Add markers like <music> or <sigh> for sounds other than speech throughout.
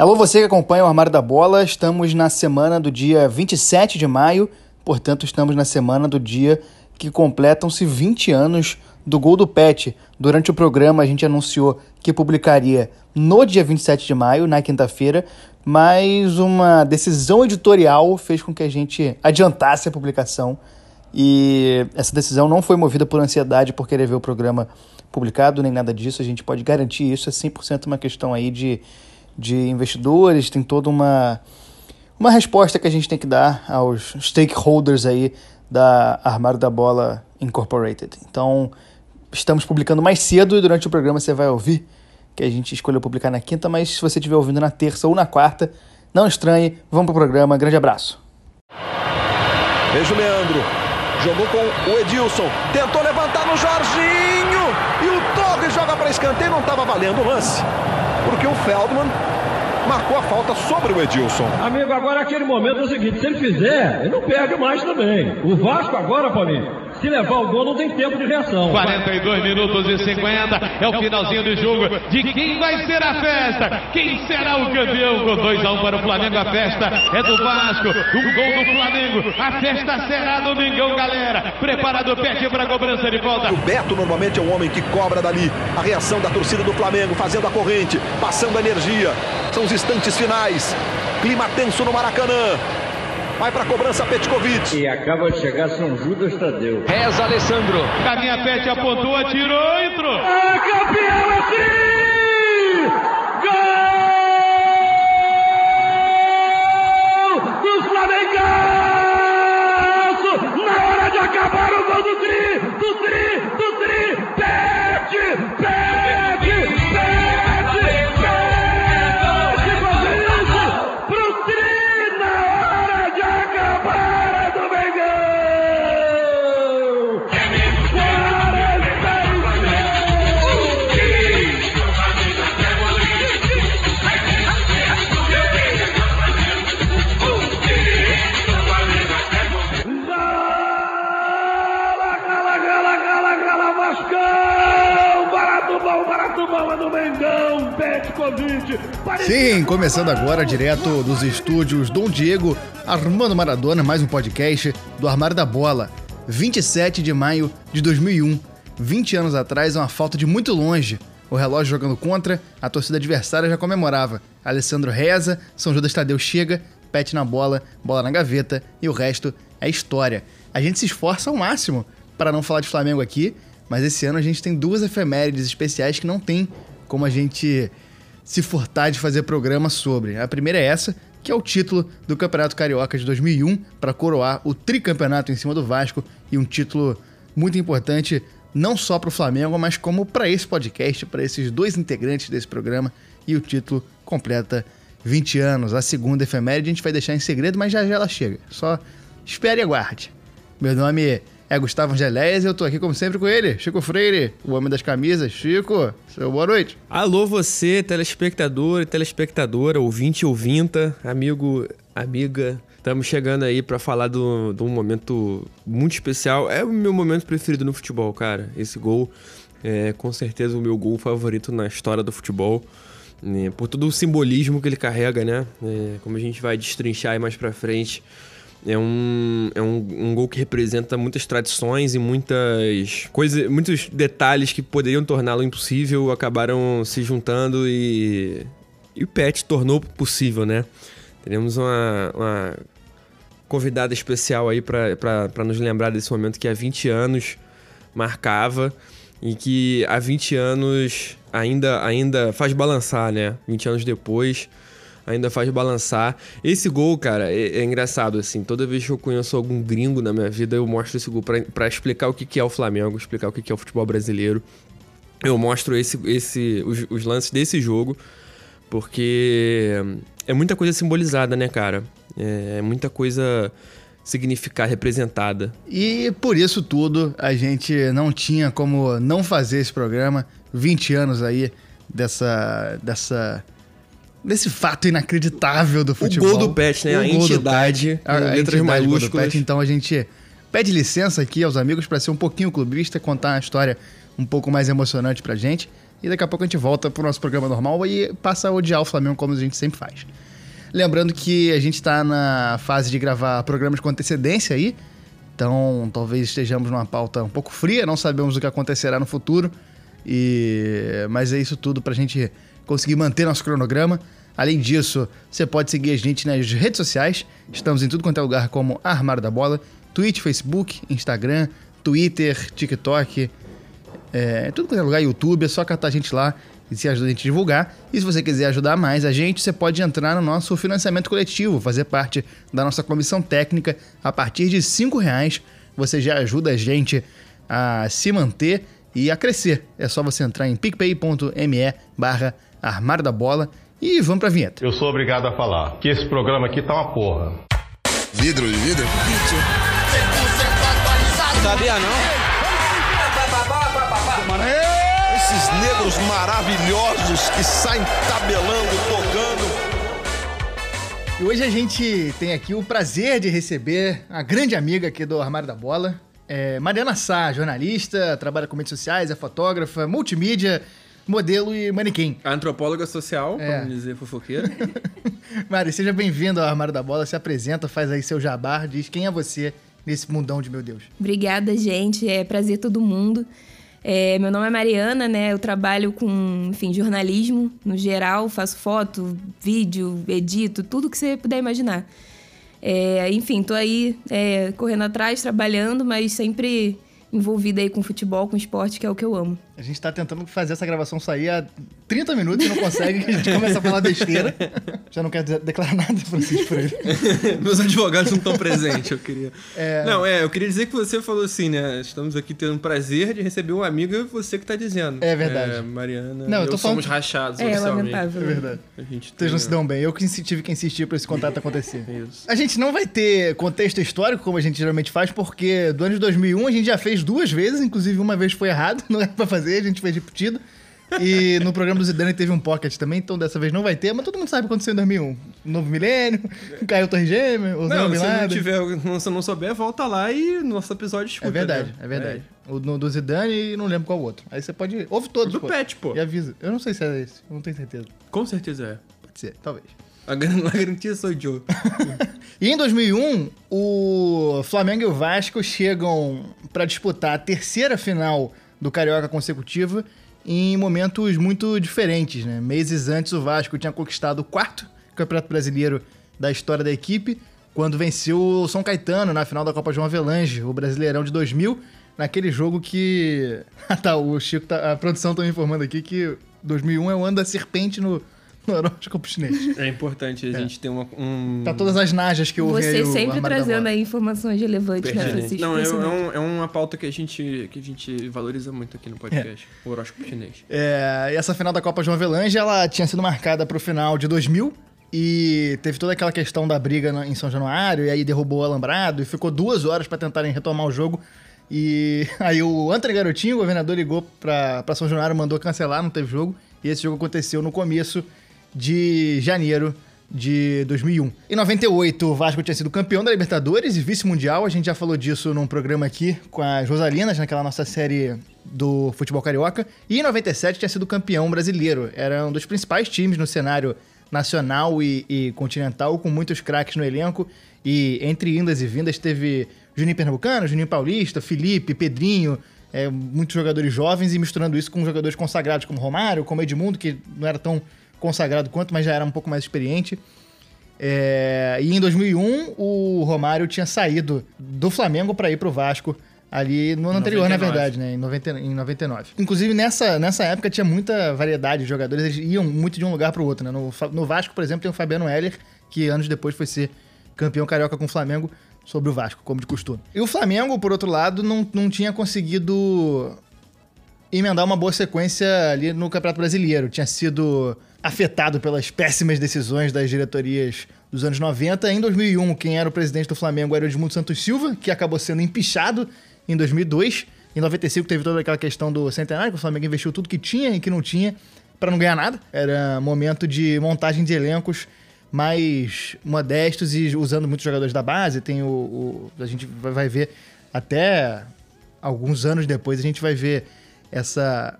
Alô, você que acompanha o Armário da Bola, estamos na semana do dia 27 de maio, portanto, estamos na semana do dia que completam-se 20 anos do gol do Pet. Durante o programa, a gente anunciou que publicaria no dia 27 de maio, na quinta-feira, mas uma decisão editorial fez com que a gente adiantasse a publicação. E essa decisão não foi movida por ansiedade por querer ver o programa publicado, nem nada disso. A gente pode garantir isso. É 100% uma questão aí de de investidores, tem toda uma, uma resposta que a gente tem que dar aos stakeholders aí da Armário da Bola Incorporated. Então, estamos publicando mais cedo e durante o programa você vai ouvir que a gente escolheu publicar na quinta, mas se você estiver ouvindo na terça ou na quarta, não estranhe, vamos pro programa, grande abraço. Veja o Leandro, jogou com o Edilson, tentou levantar no Jorginho e o Torres joga para escanteio, não estava valendo o lance porque o Feldman marcou a falta sobre o Edilson. Amigo, agora aquele momento é o seguinte: se ele fizer, ele não perde mais também. O Vasco agora, Paulinho se levar o gol, não tem tempo de reação. 42 minutos e 50. É o finalzinho do jogo. De quem vai ser a festa? Quem será o campeão? Com 2x1 um para o Flamengo. A festa é do Vasco. Um gol do Flamengo. A festa será domingão, galera. Preparado o pé para a cobrança de volta. O Beto normalmente é um homem que cobra dali. A reação da torcida do Flamengo, fazendo a corrente, passando a energia. São os instantes finais. Clima tenso no Maracanã. Vai para a cobrança Petkovic. E acaba de chegar São Judas Tadeu. Reza Alessandro. Caminha Pet apontou, atirou, entrou. É campeão assim! Gol! Dos Flamengaço! Na hora de acabar o gol do Tri! Do Tri! Do Tri! Pet! Pet! Sim, começando agora direto dos estúdios Dom Diego, Armando Maradona, mais um podcast do Armário da Bola. 27 de maio de 2001. 20 anos atrás, uma falta de muito longe. O relógio jogando contra, a torcida adversária já comemorava. Alessandro reza, São Judas Tadeu chega, pet na bola, bola na gaveta e o resto é história. A gente se esforça ao máximo para não falar de Flamengo aqui, mas esse ano a gente tem duas efemérides especiais que não tem como a gente se furtar de fazer programa sobre. A primeira é essa, que é o título do Campeonato Carioca de 2001 para coroar o tricampeonato em cima do Vasco e um título muito importante não só para o Flamengo, mas como para esse podcast, para esses dois integrantes desse programa e o título completa 20 anos. A segunda efeméride a gente vai deixar em segredo, mas já já ela chega. Só espere e aguarde. Meu nome é é Gustavo Angeléias e eu tô aqui como sempre com ele, Chico Freire, o homem das camisas. Chico, seu boa noite. Alô você, telespectador e telespectadora, ouvinte e ouvinta, amigo, amiga. Estamos chegando aí para falar de um momento muito especial. É o meu momento preferido no futebol, cara. Esse gol é com certeza o meu gol favorito na história do futebol. Né? Por todo o simbolismo que ele carrega, né? É, como a gente vai destrinchar aí mais pra frente. É um, é um, um gol que representa muitas tradições e muitas coisas, muitos detalhes que poderiam torná-lo impossível acabaram se juntando e, e o Pet tornou possível, né? Teremos uma, uma convidada especial aí para nos lembrar desse momento que há 20 anos marcava e que há 20 anos ainda, ainda faz balançar, né? 20 anos depois ainda faz balançar. Esse gol, cara, é, é, engraçado, assim. Toda vez que eu conheço algum gringo na minha vida, eu mostro esse gol para explicar o que, que é o Flamengo, explicar o que, que é o futebol brasileiro. Eu mostro esse, esse, os, os lances desse jogo, porque é muita coisa simbolizada, né, cara? É, é muita coisa significar representada. E por isso tudo, a gente não tinha como não fazer esse programa. 20 anos aí dessa, dessa nesse fato inacreditável do futebol. O gol do Pet, né? O a entidade, Pet, a, a letras maiúsculas. Pet, então a gente pede licença aqui aos amigos para ser um pouquinho clubista, contar uma história um pouco mais emocionante pra gente. e daqui a pouco a gente volta pro nosso programa normal e passa a odiar o Flamengo como a gente sempre faz. Lembrando que a gente está na fase de gravar programas com antecedência aí, então talvez estejamos numa pauta um pouco fria, não sabemos o que acontecerá no futuro, e mas é isso tudo para a gente conseguir manter nosso cronograma. Além disso, você pode seguir a gente nas redes sociais, estamos em tudo quanto é lugar como Armário da Bola, Twitch, Facebook, Instagram, Twitter, TikTok, é, tudo quanto é lugar, YouTube, é só catar a gente lá e se ajuda a gente a divulgar. E se você quiser ajudar mais a gente, você pode entrar no nosso financiamento coletivo, fazer parte da nossa comissão técnica. A partir de R$ reais você já ajuda a gente a se manter e a crescer. É só você entrar em picpay.me barra armário da bola e vamos pra vinheta. Eu sou obrigado a falar que esse programa aqui tá uma porra. Vidro de vidro? Sabia não? Esses negros maravilhosos que saem tabelando, tocando. E hoje a gente tem aqui o prazer de receber a grande amiga aqui do Armário da Bola, é Mariana Sá, jornalista, trabalha com mídias sociais, é fotógrafa, multimídia, modelo e manequim. Antropóloga social, É. vamos dizer fofoqueira. <laughs> Mari, seja bem-vindo ao Armário da Bola, se apresenta, faz aí seu jabá, diz quem é você nesse mundão de meu Deus. Obrigada, gente. É prazer todo mundo. É, meu nome é Mariana, né? Eu trabalho com, enfim, jornalismo no geral, faço foto, vídeo, edito, tudo que você puder imaginar. É, enfim, tô aí é, correndo atrás, trabalhando, mas sempre envolvida aí com futebol, com esporte, que é o que eu amo. A gente tá tentando fazer essa gravação sair há 30 minutos e não consegue, a gente começa a falar besteira. Já não quero dizer- declarar nada, Francisco, por ele. <laughs> Meus advogados não estão presentes, eu queria. Não, é, eu queria dizer que você falou assim, né? Estamos aqui tendo o prazer de receber um amigo e você que tá dizendo. É verdade. É, Mariana. Não, eu eu tô falando- somos rachados É oficialmente. lamentável. É verdade. A gente Vocês não se dão bem. Eu que tive que insistir pra esse contato acontecer. Isso. A gente não vai ter contexto histórico, como a gente geralmente faz, porque do ano de 2001 a gente já fez duas vezes, inclusive uma vez foi errado, <laughs> não era pra fazer, a gente fez repetido. E <laughs> no programa do Zidane teve um pocket também, então dessa vez não vai ter, mas todo mundo sabe o que aconteceu em 2001. Novo milênio, caiu Torre Gêmea, o Não, Bin se não Laden. tiver, se não souber, volta lá e no nosso episódio escuta. É verdade, né? é verdade. O no- do Zidane e não lembro qual outro. Aí você pode. Ouve todos. Do pô. Pet, pô. E avisa. Eu não sei se é esse, eu não tenho certeza. Com certeza é. Pode ser, talvez. A <laughs> garantia sou eu. <laughs> E em 2001, o Flamengo e o Vasco chegam pra disputar a terceira final do Carioca consecutiva em momentos muito diferentes, né? Meses antes, o Vasco tinha conquistado o quarto Campeonato Brasileiro da história da equipe, quando venceu o São Caetano na final da Copa João Avelange, o Brasileirão de 2000, naquele jogo que... <laughs> Ah, tá, o Chico, tá... a produção tá me informando aqui que 2001 é o ano da serpente no, no <laughs> horóscopo chinês. É importante a gente ter uma, um. Tá todas as najas que eu ouvi aí Você o sempre trazendo aí informações relevantes, né. Francisco? Não, é, é, um- é uma pauta que a gente, que a gente valoriza muito aqui no podcast. O horóscopo chinês. É, e essa final da Copa João Avelange, ela tinha sido marcada pro final de 2000 e teve toda aquela questão da briga em São Januário e aí derrubou o alambrado e ficou duas horas pra tentarem retomar o jogo. E <laughs> aí o Antônio Garotinho, o governador, ligou pra, pra São Januário, mandou cancelar, não teve jogo. E esse jogo aconteceu no começo de janeiro de 2001. Em 98, o Vasco tinha sido campeão da Libertadores e vice-mundial. A gente já falou disso num programa aqui com as Rosalinas, naquela nossa série do futebol carioca. E em 97 tinha sido campeão brasileiro. Era um dos principais times no cenário nacional e, e continental, com muitos craques no elenco. E entre indas e vindas teve Juninho Pernambucano, Juninho Paulista, Felipe, Pedrinho, é, muitos jogadores jovens e misturando isso com jogadores consagrados como Romário, como Edmundo, que não era tão consagrado quanto, mas já era um pouco mais experiente. É, e em 2001, o Romário tinha saído do Flamengo para ir pro Vasco ali no ano anterior, na 99. verdade, né? Em, 90, em 99. Inclusive, nessa, nessa época tinha muita variedade de jogadores, eles iam muito de um lugar pro outro, né? No, no Vasco, por exemplo, tem o Fabiano Heller, que anos depois foi ser campeão carioca com o Flamengo sobre o Vasco, como de costume. E o Flamengo, por outro lado, não, não tinha conseguido emendar uma boa sequência ali no Campeonato Brasileiro. Tinha sido afetado pelas péssimas decisões das diretorias dos anos 90. Em 2001, quem era o presidente do Flamengo era o Edmundo Santos Silva, que acabou sendo empichado em 2002. Em 95 teve toda aquela questão do centenário, que o Flamengo investiu tudo que tinha e que não tinha para não ganhar nada. Era momento de montagem de elencos mais modestos e usando muitos jogadores da base. Tem o, o- a gente vai vai ver até alguns anos depois a gente vai ver essa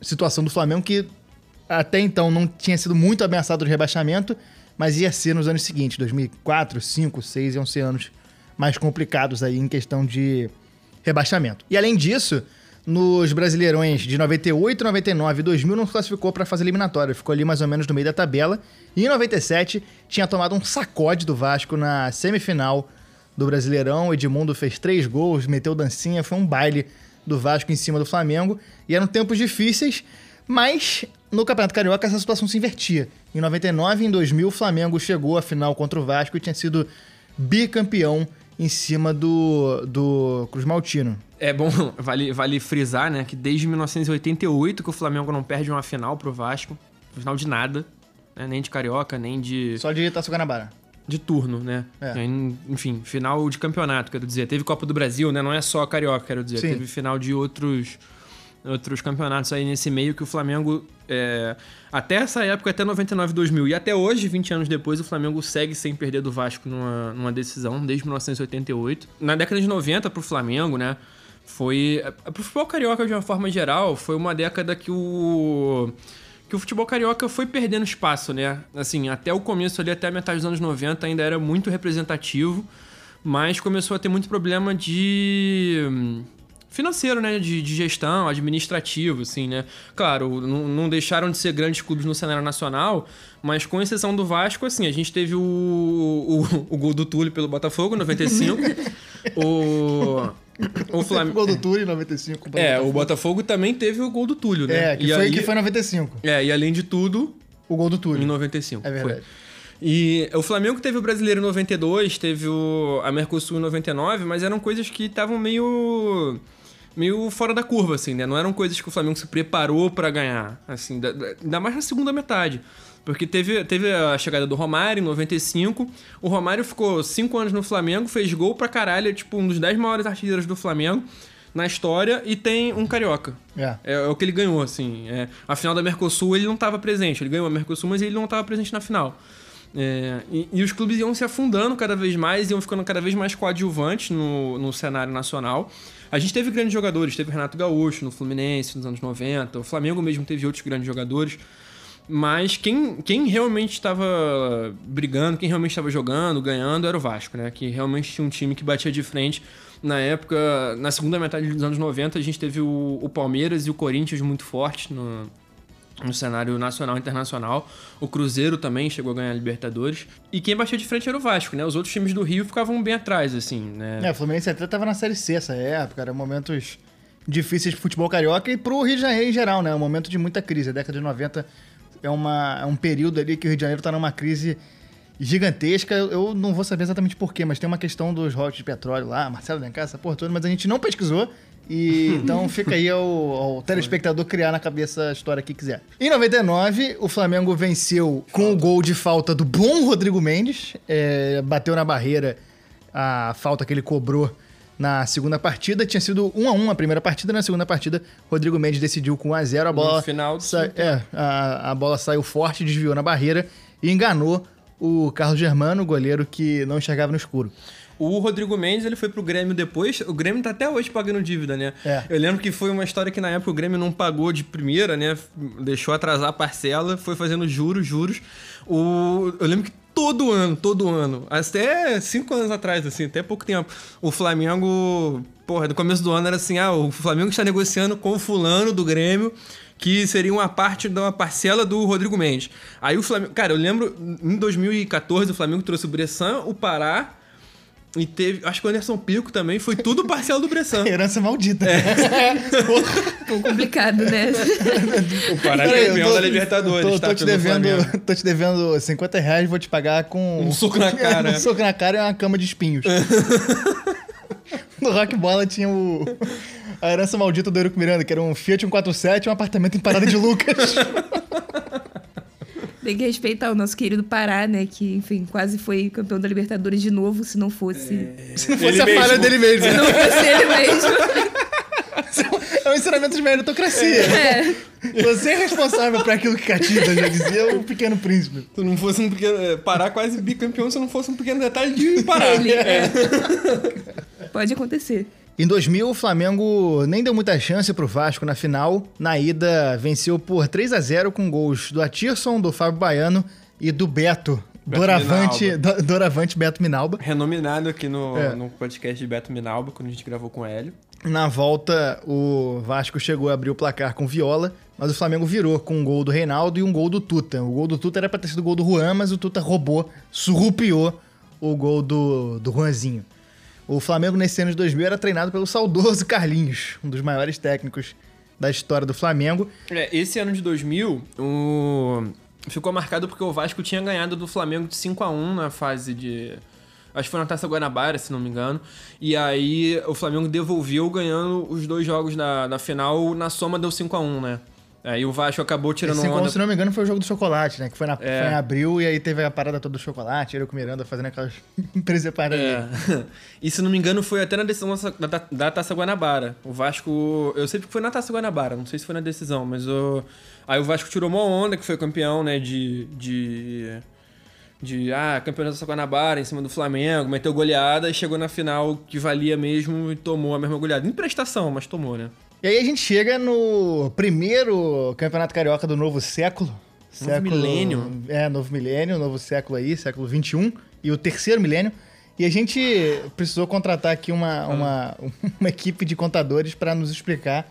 situação do Flamengo que até então não tinha sido muito ameaçado de rebaixamento, mas ia ser nos anos seguintes, 2004, 5, 6, iam ser anos mais complicados aí em questão de rebaixamento. E além disso, nos Brasileirões de 98, 99 e 2000 não classificou para fase eliminatória, ficou ali mais ou menos no meio da tabela. E em 97 tinha tomado um sacode do Vasco na semifinal do Brasileirão. Edmundo fez três gols, meteu dancinha, foi um baile do Vasco em cima do Flamengo. E eram tempos difíceis, mas no Campeonato Carioca essa situação se invertia. Em 99 e em 2000 o Flamengo chegou à final contra o Vasco e tinha sido bicampeão em cima do, do Cruz Maltino. É bom, <laughs> vale, vale frisar, né, que desde 1988 que o Flamengo não perde uma final pro Vasco, final de nada, né, nem de Carioca, nem de... Só de Taça Guanabara. De turno, né? É. Enfim, final de campeonato, quero dizer. Teve Copa do Brasil, né? Não é só Carioca, quero dizer. Sim. Teve final de outros outros campeonatos aí nesse meio que o Flamengo, é, até essa época, até 99, 2000 e até hoje, 20 anos depois, o Flamengo segue sem perder do Vasco numa, numa decisão, desde 1988. Na década de 90, pro Flamengo, né, foi... Pro futebol carioca, de uma forma geral, foi uma década que o... Que o futebol carioca foi perdendo espaço, né? Assim, até o começo ali, até a metade dos anos 90, ainda era muito representativo, mas começou a ter muito problema de financeiro, né? De, de, gestão, administrativo, assim, né? Claro, não, não, deixaram de ser grandes clubes no cenário nacional, mas com exceção do Vasco, assim, a gente teve o, o, o gol do Túlio pelo Botafogo, 95. <laughs> o. O Flamengo. gol do Túlio em 95. É, Botafogo. o Botafogo também teve o gol do Túlio, né? É, que, foi, aí, que foi em 95. É, e além de tudo. O gol do Túlio. Em 95. É verdade. Foi. E o Flamengo teve o Brasileiro em 92, teve o, a Mercosul em 99, mas eram coisas que estavam meio meio fora da curva, assim, né? Não eram coisas que o Flamengo se preparou para ganhar, assim, da, da, ainda mais na segunda metade. Porque teve, teve a chegada do Romário em 95. O Romário ficou cinco anos no Flamengo, fez gol pra caralho, é tipo um dos 10 maiores artilheiros do Flamengo na história e tem um carioca. É. É, é o que ele ganhou, assim. É, a final da Mercosul ele não estava presente. Ele ganhou a Mercosul, mas ele não estava presente na final. É, e, e, os clubes iam se afundando cada vez mais, iam ficando cada vez mais coadjuvantes no, no cenário nacional. A gente teve grandes jogadores, teve Renato Gaúcho no Fluminense nos anos 90, o Flamengo mesmo teve outros grandes jogadores. Mas quem, quem realmente estava brigando, quem realmente estava jogando, ganhando, era o Vasco, né? Que realmente tinha um time que batia de frente. Na época, na segunda metade dos anos 90, a gente teve o, o Palmeiras e o Corinthians muito fortes no, no cenário nacional e internacional. O Cruzeiro também chegou a ganhar a Libertadores. E quem batia de frente era o Vasco, né? Os outros times do Rio ficavam bem atrás, assim, né? É, o Fluminense até tava na Série C essa época, eram momentos difíceis pro futebol carioca e pro Rio de Janeiro em geral, né? Um momento de muita crise. A década de 90 é, uma, é um período ali que o Rio de Janeiro tá numa crise gigantesca. Eu não vou saber exatamente porquê, mas tem uma questão dos royalties de petróleo lá, Marcelo cá, essa porra toda, mas a gente não pesquisou. E <laughs> então fica aí ao, ao, telespectador criar na cabeça a história que quiser. Em 99, o Flamengo venceu com o gol de falta do bom Rodrigo Mendes. É, bateu na barreira a falta que ele cobrou na segunda partida. Tinha sido 1 a 1 a primeira partida, na segunda partida, Rodrigo Mendes decidiu com 1 a 0 a bola. No final sa... é, a, a bola saiu forte, desviou na barreira e enganou o Carlos Germano, goleiro que não enxergava no escuro. O Rodrigo Mendes, ele foi pro Grêmio depois. O Grêmio tá até hoje pagando dívida, né? É. Eu lembro que foi uma história que na época o Grêmio não pagou de primeira, né? Deixou atrasar a parcela, foi fazendo juros, juros. O... Eu lembro que todo ano, todo ano, até cinco anos atrás, assim, até pouco tempo, o Flamengo, porra, no começo do ano era assim, ah, o Flamengo está negociando com o fulano do Grêmio que seria uma parte da parcela do Rodrigo Mendes. Aí o Flamengo, cara, eu lembro em 2014 o Flamengo trouxe o Bressan, o Pará, e teve. Acho que o Anderson Pico também. Foi tudo parcial do Bressan. <laughs> Herança maldita. É. <laughs> Ficou complicado, né? <laughs> o Pará é campeão da Libertadores. Tô, tá, tô, te devendo, tô te devendo 50 reais, vou te pagar com. Um soco na cara. um soco na cara e uma cama de espinhos. no Rock Bola tinha o. A herança maldita do Eurico Miranda, que era um Fiat 147 e um apartamento em Parada de Lucas. Tem que respeitar o nosso querido Pará, né? Que, enfim, quase foi campeão da Libertadores de novo, se não fosse. É... Se não fosse ele a falha dele mesmo. Se não fosse ele mesmo. É um ensinamento de meritocracia. É. Você é responsável por aquilo que Catinda já dizia, o Pequeno Príncipe. Se não fosse um pequeno. É, Pará quase bicampeão se não fosse um pequeno detalhe de Pará. Ele, é. Pode acontecer. Em 2000, o Flamengo nem deu muita chance pro Vasco na final. Na ida, venceu por 3 a 0 com gols do Atirson, do Fábio Baiano e do Beto. Beto Doravante, Do- Doravante Beto Minalba. Renominado aqui no, É. no podcast de Beto Minalba, quando a gente gravou com o Hélio. Na volta, o Vasco chegou a abrir o placar com Viola, mas o Flamengo virou com um gol do Reinaldo e um gol do Tuta. O gol do Tuta era pra ter sido o gol do Juan, mas o Tuta roubou, surrupiou o gol do, do Juanzinho. O Flamengo, nesse ano de 2000, era treinado pelo saudoso Carlinhos, um dos maiores técnicos da história do Flamengo. É, esse ano de 2000, o... ficou marcado porque o Vasco tinha ganhado do Flamengo de 5 a 1 na fase de... Acho que foi na Taça Guanabara, se não me engano. E aí o Flamengo devolveu ganhando os dois jogos da, da final, na soma deu 5 a 1 né? Aí o Vasco acabou tirando Esse onda... se não me engano, foi o jogo do chocolate, né? Que foi, na, É. foi em abril e aí teve a parada toda do chocolate, ele com o Miranda fazendo aquelas <laughs> presepadas. É. <laughs> E se não me engano, foi até na decisão da, da, da Taça Guanabara. O Vasco. Eu sei que foi na Taça Guanabara, não sei se foi na decisão, mas o. Aí o Vasco tirou uma onda, que foi campeão, né? De. De. De. Ah, campeão da Taça Guanabara em cima do Flamengo, meteu goleada e chegou na final que valia mesmo e tomou a mesma goleada. Em prestação, mas tomou, né? E aí a gente chega no primeiro Campeonato Carioca do novo século. Novo milênio. É, novo milênio, novo século aí, século XXI. E o terceiro milênio. E a gente precisou contratar aqui uma, uma, <laughs> uma equipe de contadores para nos explicar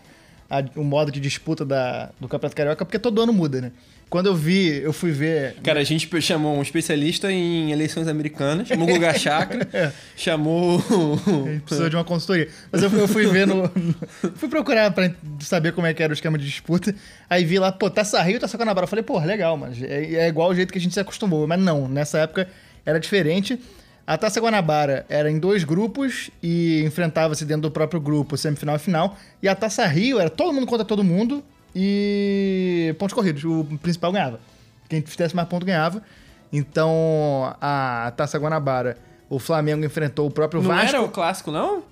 a- o modo de disputa da, do Campeonato Carioca, porque todo ano muda, né? Quando eu vi, eu fui ver. Cara, a gente chamou um especialista em eleições americanas, chamou o Guga <laughs> Chakra, É. chamou. A gente precisou de uma consultoria. Mas eu, fui- eu fui ver no. fui procurar pra saber como é que era o esquema de disputa. Aí vi lá, pô, Taça Rio, Taça Guanabara. Eu falei, pô, legal, mas é, é igual o jeito que a gente se acostumou. Mas não, nessa época era diferente. A Taça Guanabara era em dois grupos e enfrentava-se dentro do próprio grupo, semifinal e final. E a Taça Rio era todo mundo contra todo mundo e pontos corridos. O principal ganhava. Quem fizesse mais ponto ganhava. Então, a Taça Guanabara, o Flamengo enfrentou o próprio Não Vasco. era o clássico, não?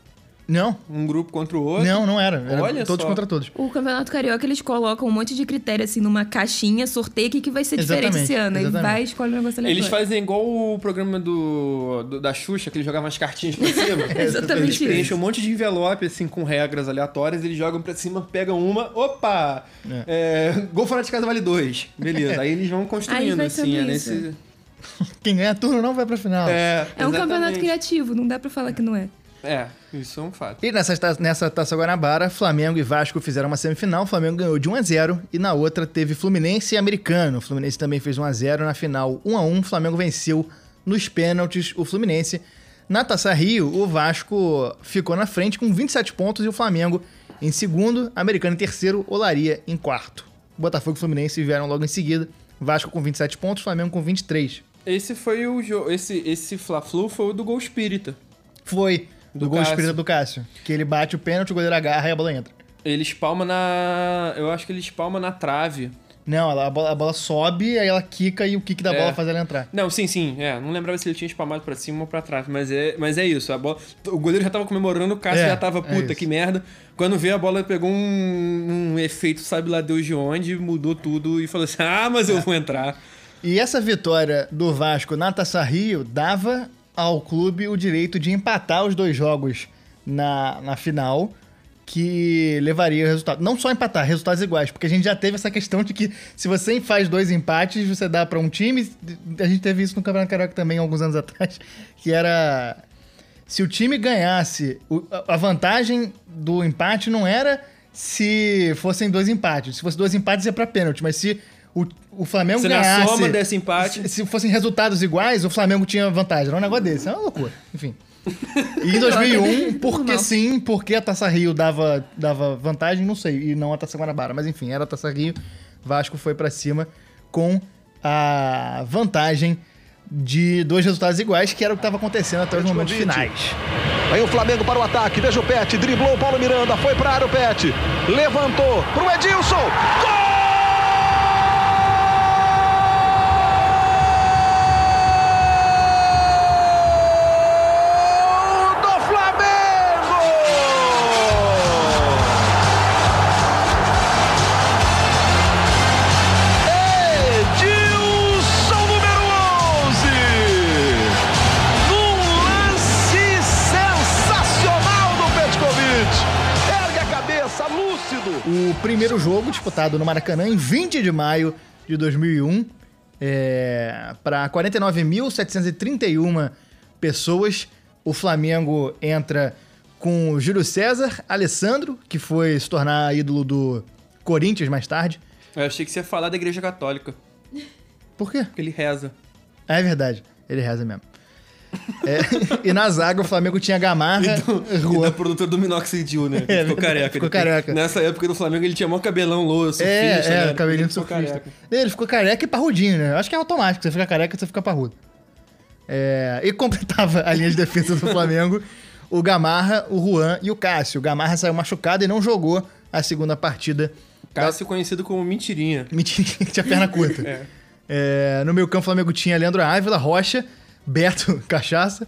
Não, Um grupo contra o outro? não, não era. Era Olha todos só. contra todos. O Campeonato Carioca, eles colocam um monte de critério assim numa caixinha, sorteia o que, que vai ser diferente Exatamente, esse ano. Aí exatamente. vai e escolhe um negócio Eles aleatório. fazem igual o programa do, do- da Xuxa, que eles jogavam as cartinhas pra cima. <laughs> Exatamente Eles preenchem um monte de envelope, assim, com regras aleatórias, eles jogam pra cima, pegam uma, opa! É, gol fora de casa vale dois. Beleza, aí eles vão Aí construindo, vai assim, é nesse... Quem ganha turno não vai pra final. É, É um campeonato criativo, não dá pra falar que não é. É, isso é um fato. E nessa, nessa Taça Guanabara, Flamengo e Vasco fizeram uma semifinal. O Flamengo ganhou de 1 a 0 e na outra teve Fluminense e Americano. O Fluminense também fez 1 a 0 na final 1 a 1. O Flamengo venceu nos pênaltis o Fluminense. Na Taça Rio, o Vasco ficou na frente com 27 pontos e o Flamengo em segundo, Americano em terceiro, Olaria em quarto. Botafogo e Fluminense vieram logo em seguida. Vasco com 27 pontos, Flamengo com 23. Esse foi o jogo. Esse, esse Fla-Flu foi o do gol espírita. Foi do, Do gol Cássio. espírita do Cássio. Que ele bate o pênalti, o goleiro agarra e a bola entra. Ele espalma na. Eu acho que ele espalma na trave. Não, ela- a bola, a bola sobe, aí ela quica e o kick da É. bola faz ela entrar. Não, sim, sim. É, não lembrava se ele tinha espalmado pra cima ou pra trás, mas é, mas é isso. A bola, o goleiro já tava comemorando, o Cássio É, já tava, é puta, isso. que merda. Quando veio a bola, pegou um, um efeito, sabe lá Deus de onde, mudou tudo e falou assim: ah, mas eu vou entrar. E essa vitória do Vasco na Taça Rio dava ao clube o direito de empatar os dois jogos na, na final, que levaria o resultado. Não só empatar, resultados iguais, porque a gente já teve essa questão de que se você faz dois empates, você dá pra um time. A gente teve isso no Campeonato Carioca também alguns anos atrás, <laughs> que era. Se o time ganhasse, a vantagem do empate não era se fossem dois empates. Se fosse dois empates ia pra pênalti, mas se o, o Flamengo Se na ganhasse. soma desse empate- Se, se fossem resultados iguais, o Flamengo tinha vantagem. Era um negócio desse. É uma loucura. Enfim. E em <laughs> 2001, porque sim, porque a Taça Rio dava, dava vantagem, não sei, e não a Taça Guanabara. Mas enfim, era a Taça Rio. Vasco foi pra cima com a vantagem de dois resultados iguais, que era o que estava acontecendo até os momentos finais. Vem o Flamengo para o ataque. Veja o Pet. Driblou o Paulo Miranda. Foi para a área o Pet. Levantou para o Edilson. Gol primeiro jogo disputado no Maracanã em 20 de maio de 2001 é, para 49.731 pessoas. O Flamengo entra com o Júlio César, Alessandro, que foi se tornar ídolo do Corinthians mais tarde. Eu achei que você ia falar da Igreja Católica, Por quê? porque ele reza. É verdade, ele reza mesmo. É, e na zaga o Flamengo tinha Gamarra, E Juan. da produtora do Minoxidil, né? <laughs> É, ficou careca. ficou Ele tem- careca. Nessa época do Flamengo ele tinha mó cabelão louco, surfista, É, é, né? cabelinho Ele ficou surfista. careca. Ele ficou careca e parrudinho, né? Eu Acho que é automático. Você fica careca, você fica parrudo. É, e completava a linha de defesa do Flamengo o Gamarra, o Juan e o Cássio. O Gamarra saiu machucado e não jogou a segunda partida. Cássio conhecido como Mentirinha. Mentira, que <laughs> tinha perna curta. É. É, no meio campo, o Flamengo tinha Leandro Ávila, Rocha, Beto <laughs> Cachaça,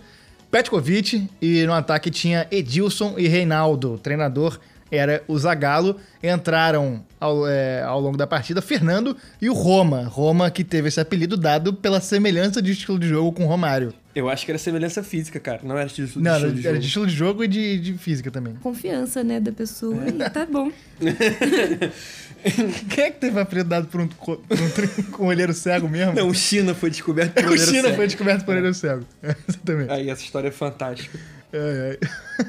Petkovic e no ataque tinha Edilson e Reinaldo. O treinador era o Zagallo. Entraram ao, é, ao longo da partida Fernando e o Roma. Roma que teve esse apelido dado pela semelhança de estilo de jogo com Romário. Eu acho que era semelhança física, cara. Não era de, de Não, estilo era de de, era jogo. de estilo de jogo e de, de física também. Confiança, né, da pessoa. E tá bom. <laughs> Quem é que teve apelido dado por um, por um, um olheiro cego mesmo? Não, o China foi descoberto por <laughs> o olheiro China cego. foi descoberto por olheiro cego. <laughs> Exatamente. Aí, essa história é fantástica. Ai, ai.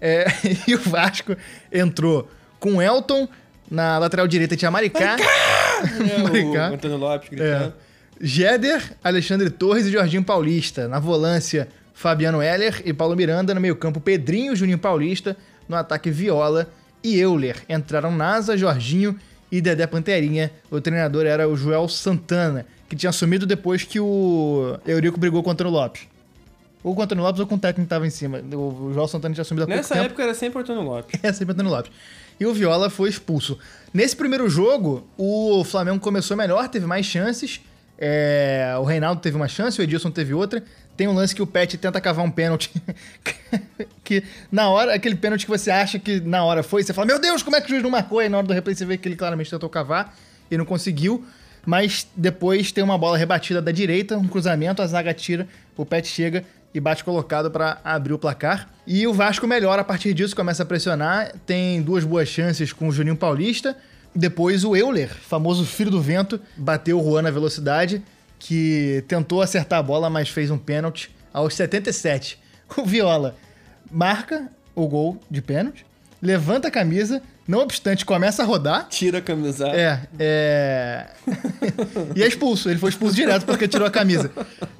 É, e o Vasco entrou com o Elton. Na lateral direita tinha Maricá. É, o Maricá. Antônio Lopes É. Géder, Alexandre Torres e Jorginho Paulista. Na volância, Fabiano Heller e Paulo Miranda. No meio-campo, Pedrinho, Juninho Paulista. No ataque, Viola e Euler. Entraram Nasa, Jorginho e Dedé Panterinha. O treinador era o Joel Santana, que tinha assumido depois que o Eurico brigou com o Antônio Lopes. Ou com o Antônio Lopes ou com o técnico que estava em cima. O Joel Santana tinha assumido há Nessa tempo. época era sempre o Antônio Lopes. <laughs> É, sempre Antônio Lopes. E o Viola foi expulso. Nesse primeiro jogo, o Flamengo começou melhor, teve mais chances. É, o Reinaldo teve uma chance, o Edilson teve outra. Tem um lance que o Pet tenta cavar um pênalti. <laughs> que na hora, aquele pênalti que você acha que na hora foi, você fala, meu Deus, como é que o juiz não marcou? Aí na hora do replay você vê que ele claramente tentou cavar e não conseguiu. Mas depois tem uma bola rebatida da direita, um cruzamento, a zaga tira, o Pet chega e bate colocado para abrir o placar. E o Vasco melhora a partir disso, começa a pressionar, tem duas boas chances com o Juninho Paulista. Depois o Euler, famoso filho do vento, bateu o Juan na velocidade, que tentou acertar a bola, mas fez um pênalti aos 77. O Viola marca o gol de pênalti, levanta a camisa, não obstante, começa a rodar. Tira a camisa. É, é. <laughs> e é expulso. Ele foi expulso direto porque tirou a camisa.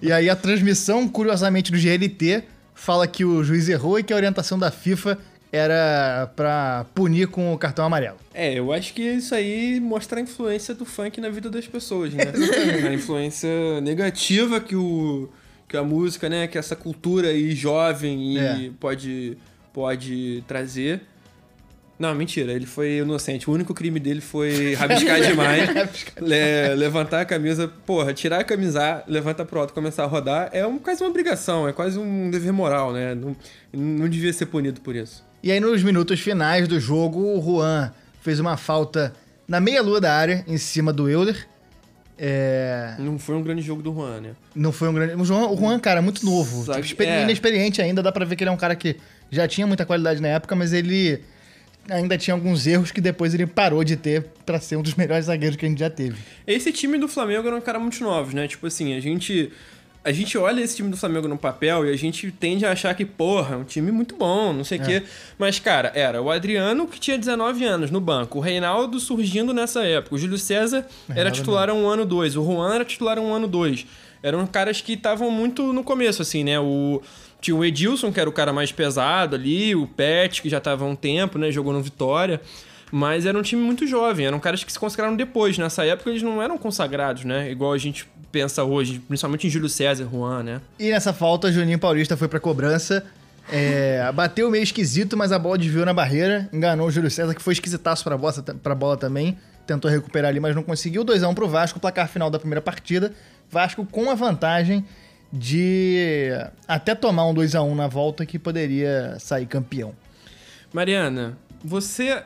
E aí a transmissão, curiosamente, do GLT fala que o juiz errou e que a orientação da FIFA era pra punir com o cartão amarelo. É, eu acho que isso aí mostra a influência do funk na vida das pessoas, né? <laughs> a influência negativa que, o, que a música, né? Que essa cultura aí jovem É. pode, pode trazer. Não, mentira, ele foi inocente. O único crime dele foi rabiscar <laughs> demais. Le- levantar a camisa, porra, tirar a camisa, levanta pro alto e começar a rodar é um, quase uma obrigação, é quase um dever moral, né? Não, não devia ser punido por isso. E aí, nos minutos finais do jogo, o Juan fez uma falta na meia-lua da área, em cima do Euler. É... Não foi um grande jogo do Juan, né? Não foi um grande. O Juan, o Juan cara, é muito novo. Sabe- Tipo, é. Inexperiente ainda, dá pra ver que ele é um cara que já tinha muita qualidade na época, mas ele ainda tinha alguns erros que depois ele parou de ter pra ser um dos melhores zagueiros que a gente já teve. Esse time do Flamengo era um cara muito novos, né? Tipo assim, a gente. A gente olha esse time do Flamengo no papel e a gente tende a achar que, porra, é um time muito bom, não sei o quê. Mas, cara, era o Adriano, que tinha 19 anos no banco, o Reinaldo surgindo nessa época, o Júlio César era titular há um ano dois, o Juan era titular há um ano dois. Eram caras que estavam muito no começo, assim, né? O. Tinha o Edilson, que era o cara mais pesado ali, o Pet, que já tava há um tempo, né? Jogou no Vitória. Mas era um time muito jovem, eram caras que se consagraram depois. Nessa época eles não eram consagrados, né? Igual a gente pensa hoje, principalmente em Júlio César, Juan, né? E nessa falta, Juninho Paulista foi pra cobrança. É, <laughs> bateu meio esquisito, mas a bola desviou na barreira. Enganou o Júlio César, que foi esquisitaço pra bola, pra bola também. Tentou recuperar ali, mas não conseguiu. 2x1 pro Vasco, placar final da primeira partida. Vasco com a vantagem de até tomar um 2x1 na volta que poderia sair campeão. Mariana, você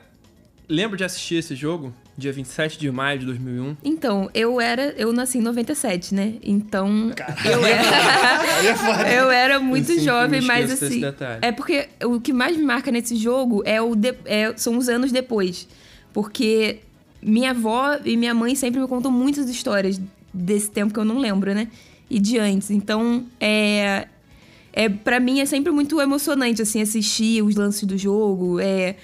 lembra de assistir esse jogo? Dia 27 de maio de 2001? Então, eu era. Eu nasci em 97, né? Então. Eu era. <laughs> eu era muito Eu jovem, mas assim. É porque o que mais me marca nesse jogo é o de- é- são os anos depois. Porque minha avó e minha mãe sempre me contam muitas histórias desse tempo que eu não lembro, né? E de antes. Então, é. É, para mim é sempre muito emocionante assim assistir os lances do jogo, é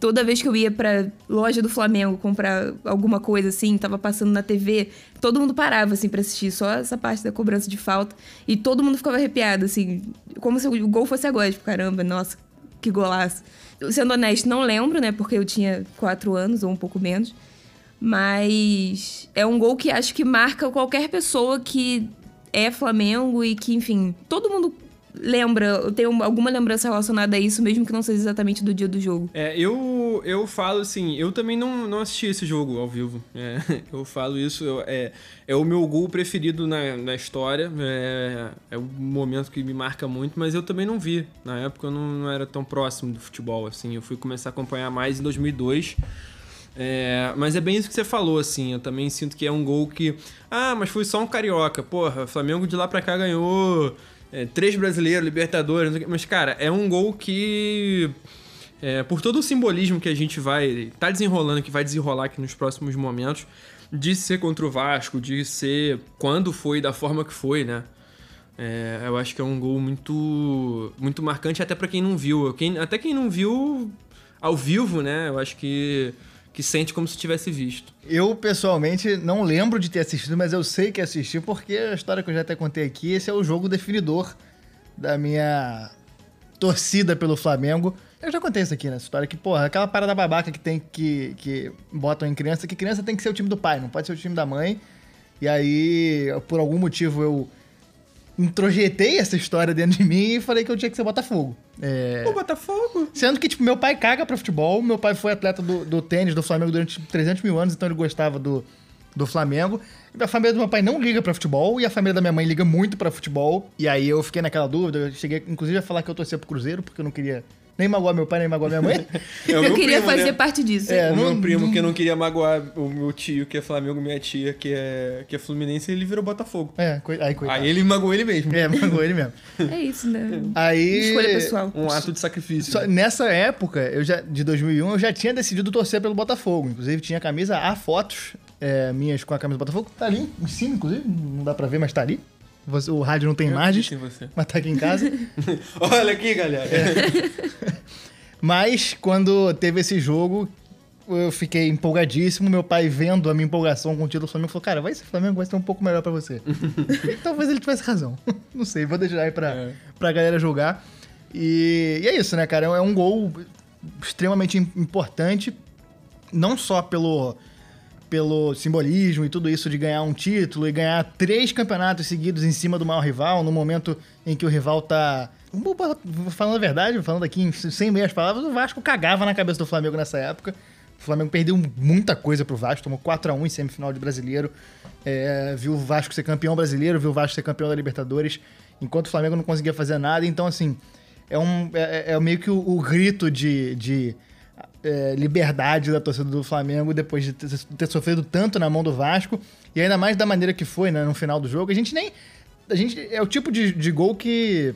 toda vez que eu ia pra loja do Flamengo comprar alguma coisa assim, tava passando na TV, todo mundo parava assim para assistir, só essa parte da cobrança de falta, e todo mundo ficava arrepiado assim, como se o gol fosse agora, tipo, caramba, nossa, que golaço. Sendo honesto, não lembro, né, porque eu tinha quatro anos ou um pouco menos, mas é um gol que acho que marca qualquer pessoa que é Flamengo e que, enfim, todo mundo lembra, tenho alguma lembrança relacionada a isso, mesmo que não seja exatamente do dia do jogo. É, eu, eu falo assim, eu também não, não assisti esse jogo ao vivo. É, <laughs> eu falo isso, eu, é, é o meu gol preferido na, na história, é, é um momento que me marca muito, mas eu também não vi. Na época eu não, não era tão próximo do futebol, assim, eu fui começar a acompanhar mais em 2002. É, mas é bem isso que você falou, assim. Eu também sinto que é um gol que. Ah, mas foi só um carioca. Porra, Flamengo de lá pra cá ganhou é, três brasileiros, Libertadores, mas, cara, é um gol que. É, por todo o simbolismo que a gente vai. tá desenrolando, que vai desenrolar aqui nos próximos momentos, de ser contra o Vasco, de ser quando foi, da forma que foi, né? É, eu acho que é um gol muito muito marcante até para quem não viu. Quem, até quem não viu ao vivo, né? Eu acho que que sente como se tivesse visto. Eu, pessoalmente, não lembro de ter assistido, mas eu sei que assisti porque a história que eu já até contei aqui, esse é o jogo definidor da minha torcida pelo Flamengo. Eu já contei isso aqui, né? Essa história que, porra, aquela parada babaca que tem que, que botam em criança, que criança tem que ser o time do pai, não pode ser o time da mãe. E aí, por algum motivo, eu introjetei essa história dentro de mim e falei que eu tinha que ser Botafogo. É... O Botafogo? Sendo que, tipo, meu pai caga pra futebol, meu pai foi atleta do, do tênis do Flamengo durante 300 mil anos, então ele gostava do, do Flamengo. A família do meu pai não liga pra futebol e a família da minha mãe liga muito pra futebol. E aí eu fiquei naquela dúvida, eu cheguei inclusive a falar que eu torcia pro Cruzeiro, porque eu não queria nem magoar meu pai, nem magoar minha mãe. É eu queria primo, fazer né? parte disso. É, o não, meu primo não... que não queria magoar o meu tio, que é Flamengo, minha tia, que é, que é Fluminense, ele virou Botafogo. É, aí, aí ele magoou ele mesmo. É, magoou ele mesmo. É isso, né? Aí... Escolha pessoal. Um ato de sacrifício. Só, nessa época, eu já, de 2001, eu já tinha decidido torcer pelo Botafogo. Inclusive, tinha camisa, há fotos é, minhas com a camisa do Botafogo. Tá ali, em cima, inclusive. Não dá pra ver, mas tá ali. Você, o rádio não tem imagens, mas tá aqui em casa. <laughs> Olha aqui, galera. É. <laughs> Mas quando teve esse jogo, eu fiquei empolgadíssimo. Meu pai, vendo a minha empolgação com o título do Flamengo, falou: Cara, vai ser Flamengo, vai ser um pouco melhor para você. <laughs> Talvez ele tivesse razão. Não sei, vou deixar aí pra, é. pra galera jogar. E, e, é isso, né, cara? É um gol extremamente importante, não só pelo, pelo simbolismo e tudo isso de ganhar um título e ganhar três campeonatos seguidos em cima do maior rival, no momento em que o rival tá Falando a verdade, falando aqui sem meias palavras, o Vasco cagava na cabeça do Flamengo nessa época. O Flamengo perdeu muita coisa pro Vasco, tomou 4 a 1 em semifinal de brasileiro. É, viu o Vasco ser campeão brasileiro, viu o Vasco ser campeão da Libertadores, enquanto o Flamengo não conseguia fazer nada. Então, assim, é, um, é, é meio que o, o grito de, de é, liberdade da torcida do Flamengo depois de ter, ter, sofrido tanto na mão do Vasco. E ainda mais da maneira que foi, né, no final do jogo. A gente nem. A gente, é o tipo de, de gol que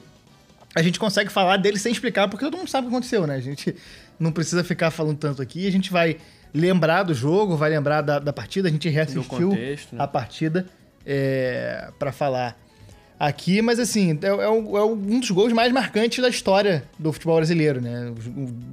a gente consegue falar dele sem explicar, porque todo mundo sabe o que aconteceu, né? A gente não precisa ficar falando tanto aqui. A gente vai lembrar do jogo, vai lembrar da, da partida. A gente reassistiu contexto, né? a partida é, para falar aqui, mas assim, é, é, é, um dos gols mais marcantes da história do futebol brasileiro, né? Os,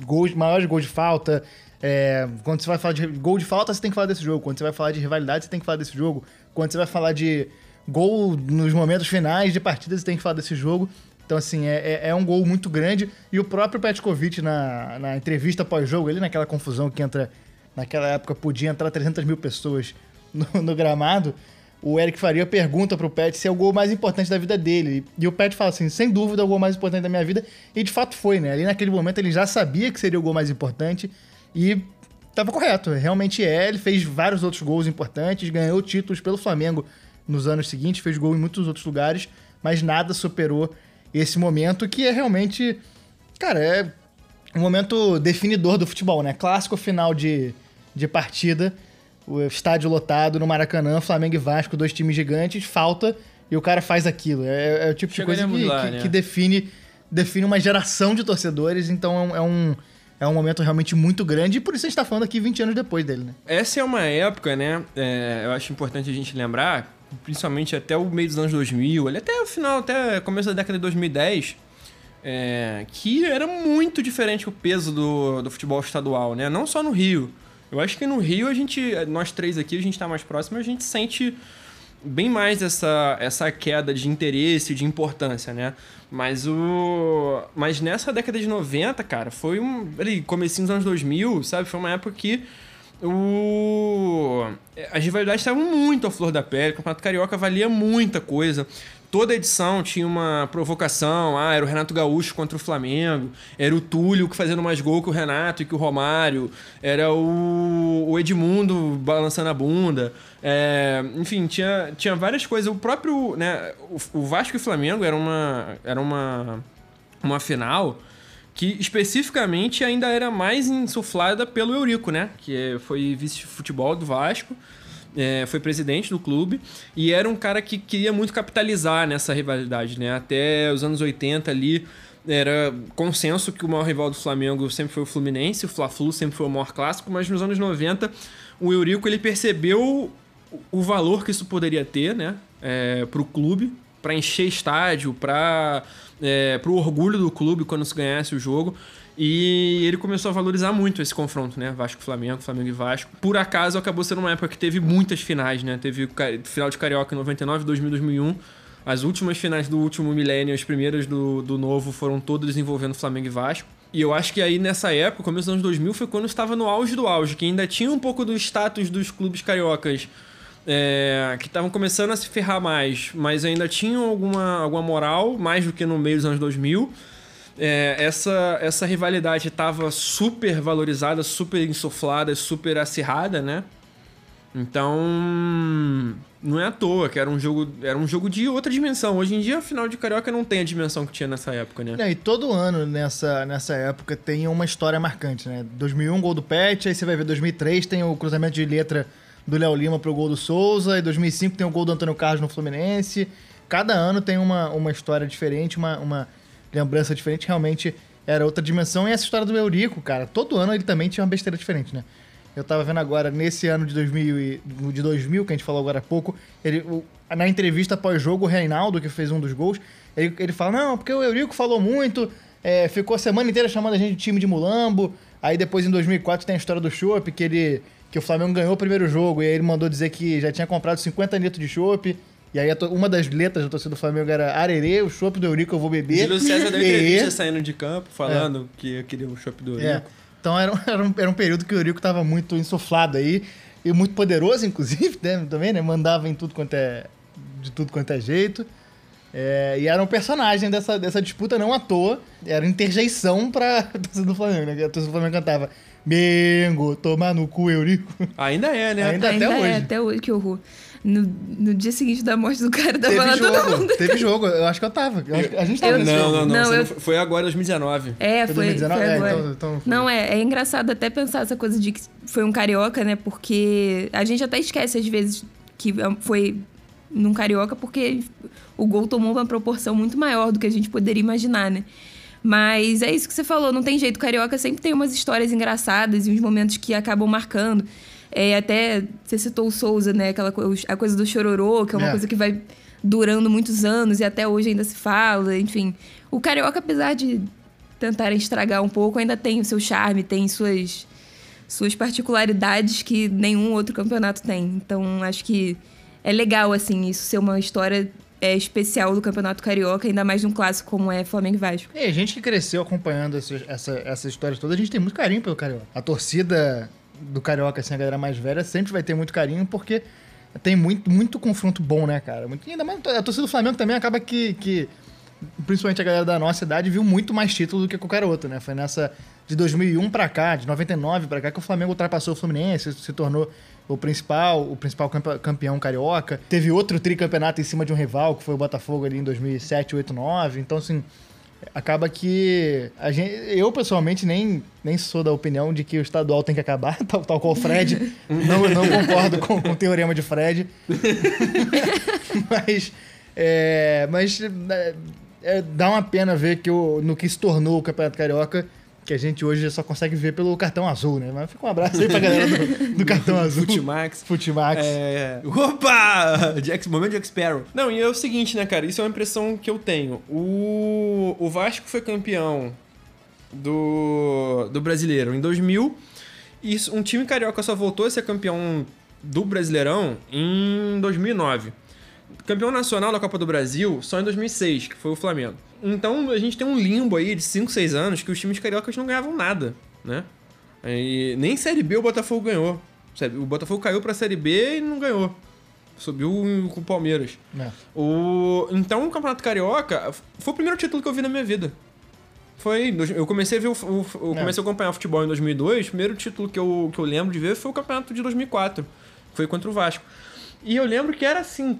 gols, maiores gols de falta. É, quando você vai falar de gol de falta, você tem que falar desse jogo. Quando você vai falar de rivalidade, você tem que falar desse jogo. Quando você vai falar de gol nos momentos finais de partida, você tem que falar desse jogo. Então, assim, é, é, é um gol muito grande. E o próprio Petkovic, na, na entrevista pós-jogo, ele naquela confusão que entra. Naquela época podia entrar 300 mil pessoas no, no gramado. O Eric Faria pergunta pro Pet se é o gol mais importante da vida dele. E o Pet fala assim: sem dúvida é o gol mais importante da minha vida. E de fato foi, né? Ali naquele momento ele já sabia que seria o gol mais importante. E tava correto, realmente é. Ele fez vários outros gols importantes, ganhou títulos pelo Flamengo nos anos seguintes, fez gol em muitos outros lugares, mas nada superou esse momento que é realmente, cara, é um momento definidor do futebol, né? Clássico final de, de partida, o estádio lotado no Maracanã, Flamengo e Vasco, dois times gigantes, falta e o cara faz aquilo. É, é o tipo de coisa que, lá, que, né? que, define, define uma geração de torcedores, então é um, é um é momento realmente muito grande e por isso a gente tá falando aqui 20 anos depois dele, né? Essa é uma época, né? é, eu acho importante a gente lembrar, principalmente até o meio dos anos 2000, ali até o final, até começo da década de 2010, é, que era muito diferente o peso do, do futebol estadual, né? Não só no Rio. Eu acho que no Rio a gente, nós três aqui, a gente tá mais próximo, a gente sente bem mais essa, essa queda de interesse, de importância, né? Mas o mas nessa década de 90, cara, foi um, ali, comecinho dos anos 2000, sabe? Foi uma época que o as rivalidades estavam muito à flor da pele, o Campeonato Carioca valia muita coisa. Toda edição tinha uma provocação. Ah, era o Renato Gaúcho contra o Flamengo. Era o Túlio que fazendo mais gol que o Renato e que o Romário. Era o, Edmundo balançando a bunda. É, enfim, tinha, tinha várias coisas. O próprio. Né, o, o Vasco e o Flamengo era uma, era uma, uma final que especificamente ainda era mais insuflada pelo Eurico, né? Que foi vice-futebol do Vasco é, foi presidente do clube e era um cara que queria muito capitalizar nessa rivalidade, né? Até os anos 80 ali era consenso que o maior rival do Flamengo sempre foi o Fluminense, o Fla-Flu sempre foi o maior clássico, mas nos anos 90 o Eurico ele percebeu o valor que isso poderia ter, né, é, para o clube, para encher estádio, para é, o orgulho do clube quando se ganhasse o jogo. E ele começou a valorizar muito esse confronto, né? Vasco-Flamengo, Flamengo e Vasco. Por acaso, acabou sendo uma época que teve muitas finais, né? Teve final de Carioca em 99, 2000, 2001. As últimas finais do último milênio, as primeiras do, do novo, foram todas envolvendo Flamengo e Vasco. E eu acho que aí nessa época, começo dos anos 2000, foi quando estava no auge do auge, que ainda tinha um pouco do status dos clubes cariocas é, que estavam começando a se ferrar mais, mas ainda tinham alguma, alguma moral, mais do que no meio dos anos 2000 é, essa, essa rivalidade estava super valorizada, super insuflada, super acirrada, né? Então, não é à toa que era um jogo, era um jogo de outra dimensão. Hoje em dia, a final de Carioca não tem a dimensão que tinha nessa época, né? É, e todo ano nessa, nessa época tem uma história marcante, né? 2001, gol do Pet, aí você vai ver 2003 tem o cruzamento de letra do Léo Lima pro gol do Souza, e 2005 tem o gol do Antônio Carlos no Fluminense. Cada ano tem uma, uma história diferente, uma, uma lembrança diferente, realmente era outra dimensão. E essa história do Eurico, cara, todo ano ele também tinha uma besteira diferente, né? Eu tava vendo agora, nesse ano de 2000, de 2000 que a gente falou agora há pouco, ele, na entrevista pós-jogo, o Reinaldo, que fez um dos gols, ele, ele fala, não, porque o Eurico falou muito, é, ficou a semana inteira chamando a gente de time de mulambo, aí depois em 2004 tem a história do Chopp, que ele que o Flamengo ganhou o primeiro jogo, e aí ele mandou dizer que já tinha comprado 50 litros de chopp, e aí uma das letras da torcida do Flamengo era Arerê, o chopp do Eurico eu vou beber. Júlio César deu <laughs> entrevista saindo de campo, falando é. que queria o chopp do Eurico. É. Então era, <laughs> era, um, era um período que o Eurico estava muito insuflado aí, e muito poderoso, <laughs> inclusive, né, também, né? Mandava em tudo quanto é, de tudo quanto é jeito. É, e era um personagem dessa, dessa disputa, não à toa. Era interjeição pra torcida do Flamengo, né? A torcida do Flamengo cantava Mengo, tomar no cu, Eurico. Ainda é, né? Ainda, Ainda até é, hoje. até hoje, que horror. No, no dia seguinte da morte do cara, tava teve jogo, todo mundo. Teve jogo, eu acho que eu tava. Eu acho, a gente tava eu, nesse não, jogo. Não, não, não, eu... foi agora 2019. É, foi, foi, 2019? foi agora. É, então, então foi. Não, é, é engraçado até pensar essa coisa de que foi um carioca, né? Porque a gente até esquece às vezes que foi num carioca, porque o gol tomou uma proporção muito maior do que a gente poderia imaginar, né? Mas é isso que você falou, não tem jeito. O carioca sempre tem umas histórias engraçadas e uns momentos que acabam marcando. É, até você citou o Souza, né? Aquela a coisa do chororô, que é uma é. coisa que vai durando muitos anos e até hoje ainda se fala. Enfim, o carioca, apesar de tentarem estragar um pouco, ainda tem o seu charme, tem suas suas particularidades que nenhum outro campeonato tem. Então, acho que é legal assim isso ser uma história é, especial do Campeonato Carioca, ainda mais num clássico como é Flamengo e Vasco. E a gente que cresceu acompanhando essa, essa, essa história toda, a gente tem muito carinho pelo Carioca. A torcida do Carioca, assim, a galera mais velha, sempre vai ter muito carinho, porque tem muito, muito confronto bom, né, cara? Muito, ainda mais a torcida do Flamengo também acaba que, que, principalmente a galera da nossa idade, viu muito mais título do que qualquer outro, né? Foi nessa de 2001 para cá, de 99 para cá, que o Flamengo ultrapassou o Fluminense, se tornou o principal, o principal campeão carioca. Teve outro tricampeonato em cima de um rival, que foi o Botafogo ali em 2007, 8, 9. Então, assim, acaba que a gente, eu pessoalmente nem, nem sou da opinião de que o estadual tem que acabar, <laughs> tal, tal qual o Fred. <laughs> não, não concordo com, com o teorema de Fred. <laughs> mas é, mas é, é, dá uma pena ver que o, no que se tornou o Campeonato Carioca que a gente hoje só consegue ver pelo cartão azul, né? Mas fica um abraço aí pra galera do, do cartão <laughs> azul. Futimax. Futimax. É... Opa! Jack, momento Jack Sparrow. Não, e é o seguinte, né, cara? Isso é uma impressão que eu tenho. O, o Vasco foi campeão do, do Brasileiro em 2000. E um time carioca só voltou a ser campeão do Brasileirão em 2009. Campeão nacional da Copa do Brasil só em 2006, que foi o Flamengo. Então a gente tem um limbo aí de 5, 6 anos que os times cariocas não ganhavam nada, né? E nem Série B o Botafogo ganhou. O Botafogo caiu pra Série B e não ganhou. Subiu com o Palmeiras. É. O... Então o Campeonato Carioca foi o primeiro título que eu vi na minha vida. Foi. Eu comecei a ver o, o- eu É. comecei a acompanhar futebol em 2002. O primeiro título que eu, que eu lembro de ver foi o campeonato de 2004. que Foi contra o Vasco. E eu lembro que era assim.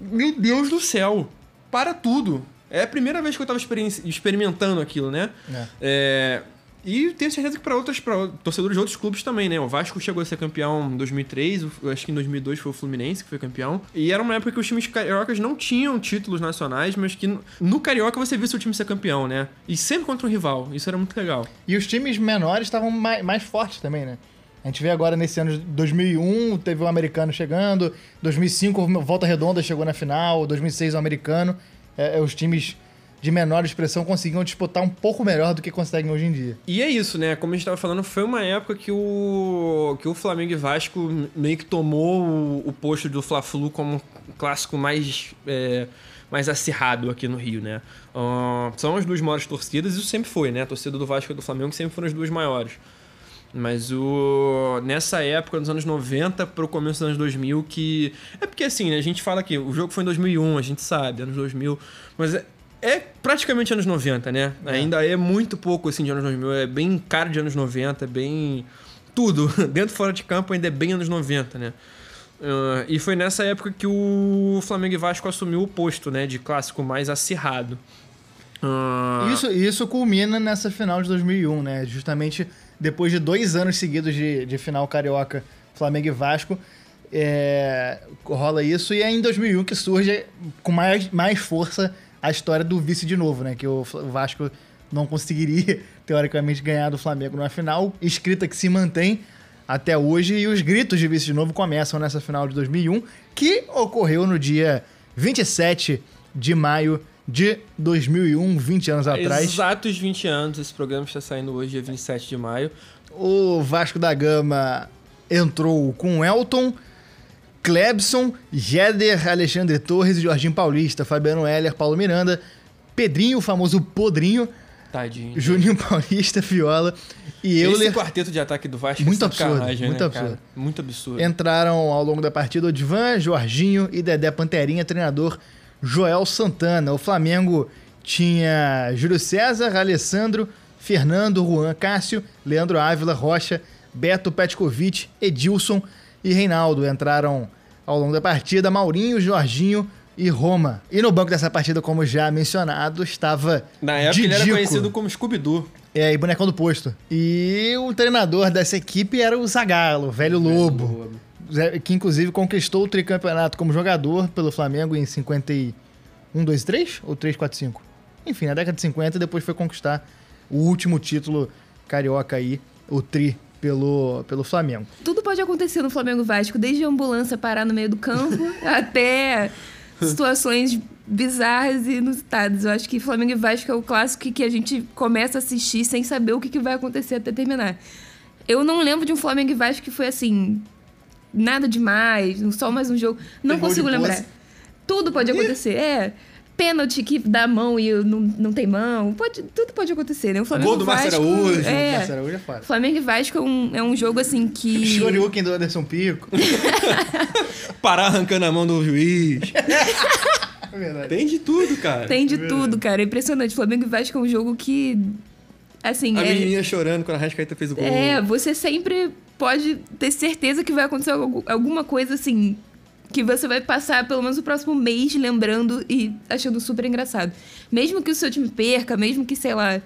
Meu Deus do céu! Para tudo! É a primeira vez que eu tava experi- experimentando aquilo, né? É. É, e tenho certeza que para outros pra torcedores de outros clubes também, né? O Vasco chegou a ser campeão em 2003, o- eu acho que em 2002 foi o Fluminense que foi campeão. E era uma época que os times cariocas não tinham títulos nacionais, mas que no- no carioca você via seu time ser campeão, né? E sempre contra um rival. Isso era muito legal. E os times menores estavam mais, mais fortes também, né? A gente vê agora nesse ano de 2001, teve o americano chegando, 2005 o Volta Redonda chegou na final, 2006 o americano. É, é, os times de menor expressão conseguiam disputar um pouco melhor do que conseguem hoje em dia. E é isso, né? Como a gente tava falando, foi uma época que o, que o Flamengo e Vasco meio que tomou o, o posto do Fla-Flu como clássico mais, é, mais acirrado aqui no Rio, né? Ah, são as duas maiores torcidas, isso sempre foi, né? A torcida do Vasco e do Flamengo sempre foram as duas maiores. Mas o nessa época, nos anos 90 pro começo dos anos 2000, que... É porque assim, né? A gente fala que o jogo foi em 2001, a gente sabe, anos 2000. Mas é, é praticamente anos 90, né? Ainda é muito pouco, assim, de anos 2000. É bem cara de anos 90, é bem... Tudo. <laughs> Dentro e fora de campo ainda é bem anos 90, né? Ah, e foi nessa época que o Flamengo e Vasco assumiu o posto, né? De clássico mais acirrado. Ah, Isso, isso culmina nessa final de 2001, né? Justamente depois de dois anos seguidos de, de final carioca, Flamengo e Vasco, é, rola isso. E é em 2001 que surge com mais, mais força a história do vice de novo, né? Que o Vasco não conseguiria, <laughs> teoricamente, ganhar do Flamengo numa final, escrita que se mantém até hoje. E os gritos de vice de novo começam nessa final de 2001, que ocorreu no dia 27 de maio de 2001, 20 anos atrás. Exatos 20 anos, esse programa está saindo hoje, dia 27 de maio. O Vasco da Gama entrou com Elton, Klebson, Jeder, Alexandre Torres e Jorginho Paulista, Fabiano Heller, Paulo Miranda, Pedrinho, o famoso Podrinho, Tadinho. Juninho Paulista, Viola e Esse Euler. quarteto de ataque do Vasco Muito é absurdo, sacanagem, muito né, absurdo. cara? Muito absurdo. Entraram ao longo da partida Odivan, Jorginho e Dedé Panterinha, treinador Joel Santana. O Flamengo tinha Júlio César, Alessandro, Fernando, Juan Cássio, Leandro Ávila, Rocha, Beto Petkovic, Edilson e Reinaldo. Entraram ao longo da partida Maurinho, Jorginho e Roma. E no banco dessa partida, como já mencionado, estava Na época ele era Didico. conhecido como Scooby-Doo. É, e bonecão do posto. E o treinador dessa equipe era o Zagallo, o velho lobo. Zé- Que inclusive conquistou o tricampeonato como jogador pelo Flamengo em 51, 2, 3 ou 3, 4, 5? Enfim, na década de 50 depois foi conquistar o último título carioca aí, o tri pelo, pelo Flamengo. Tudo pode acontecer no Flamengo Vasco, desde a ambulância parar no meio do campo <laughs> até situações bizarras e inusitadas. Eu acho que Flamengo e Vasco é o clássico que- que a gente começa a assistir sem saber o que, que vai acontecer até terminar. Eu não lembro de um Flamengo e Vasco que foi assim, nada demais, só mais um jogo. Não Tem consigo lembrar. Tudo pode acontecer, é. Pênalti que dá mão e não, não tem mão. Pode, tudo pode acontecer, né? O Flamengo Gol do Márcio Vasco, Araújo, É. Márcio Araújo é. Flamengo e Vasco é um, é um jogo assim que. <laughs> Shoryuken do Anderson Pico. <laughs> Parar arrancando a mão do juiz. <laughs> É verdade. Tem de tudo, cara. Tem de tudo, cara. É impressionante. Flamengo e Vasco é um jogo que. Assim, A é, menininha chorando quando a Rascaeta fez o gol. é, você sempre pode ter certeza que vai acontecer algu- alguma coisa assim. Que você vai passar pelo menos o próximo mês lembrando e achando super engraçado. Mesmo que o seu time perca, mesmo que, sei lá,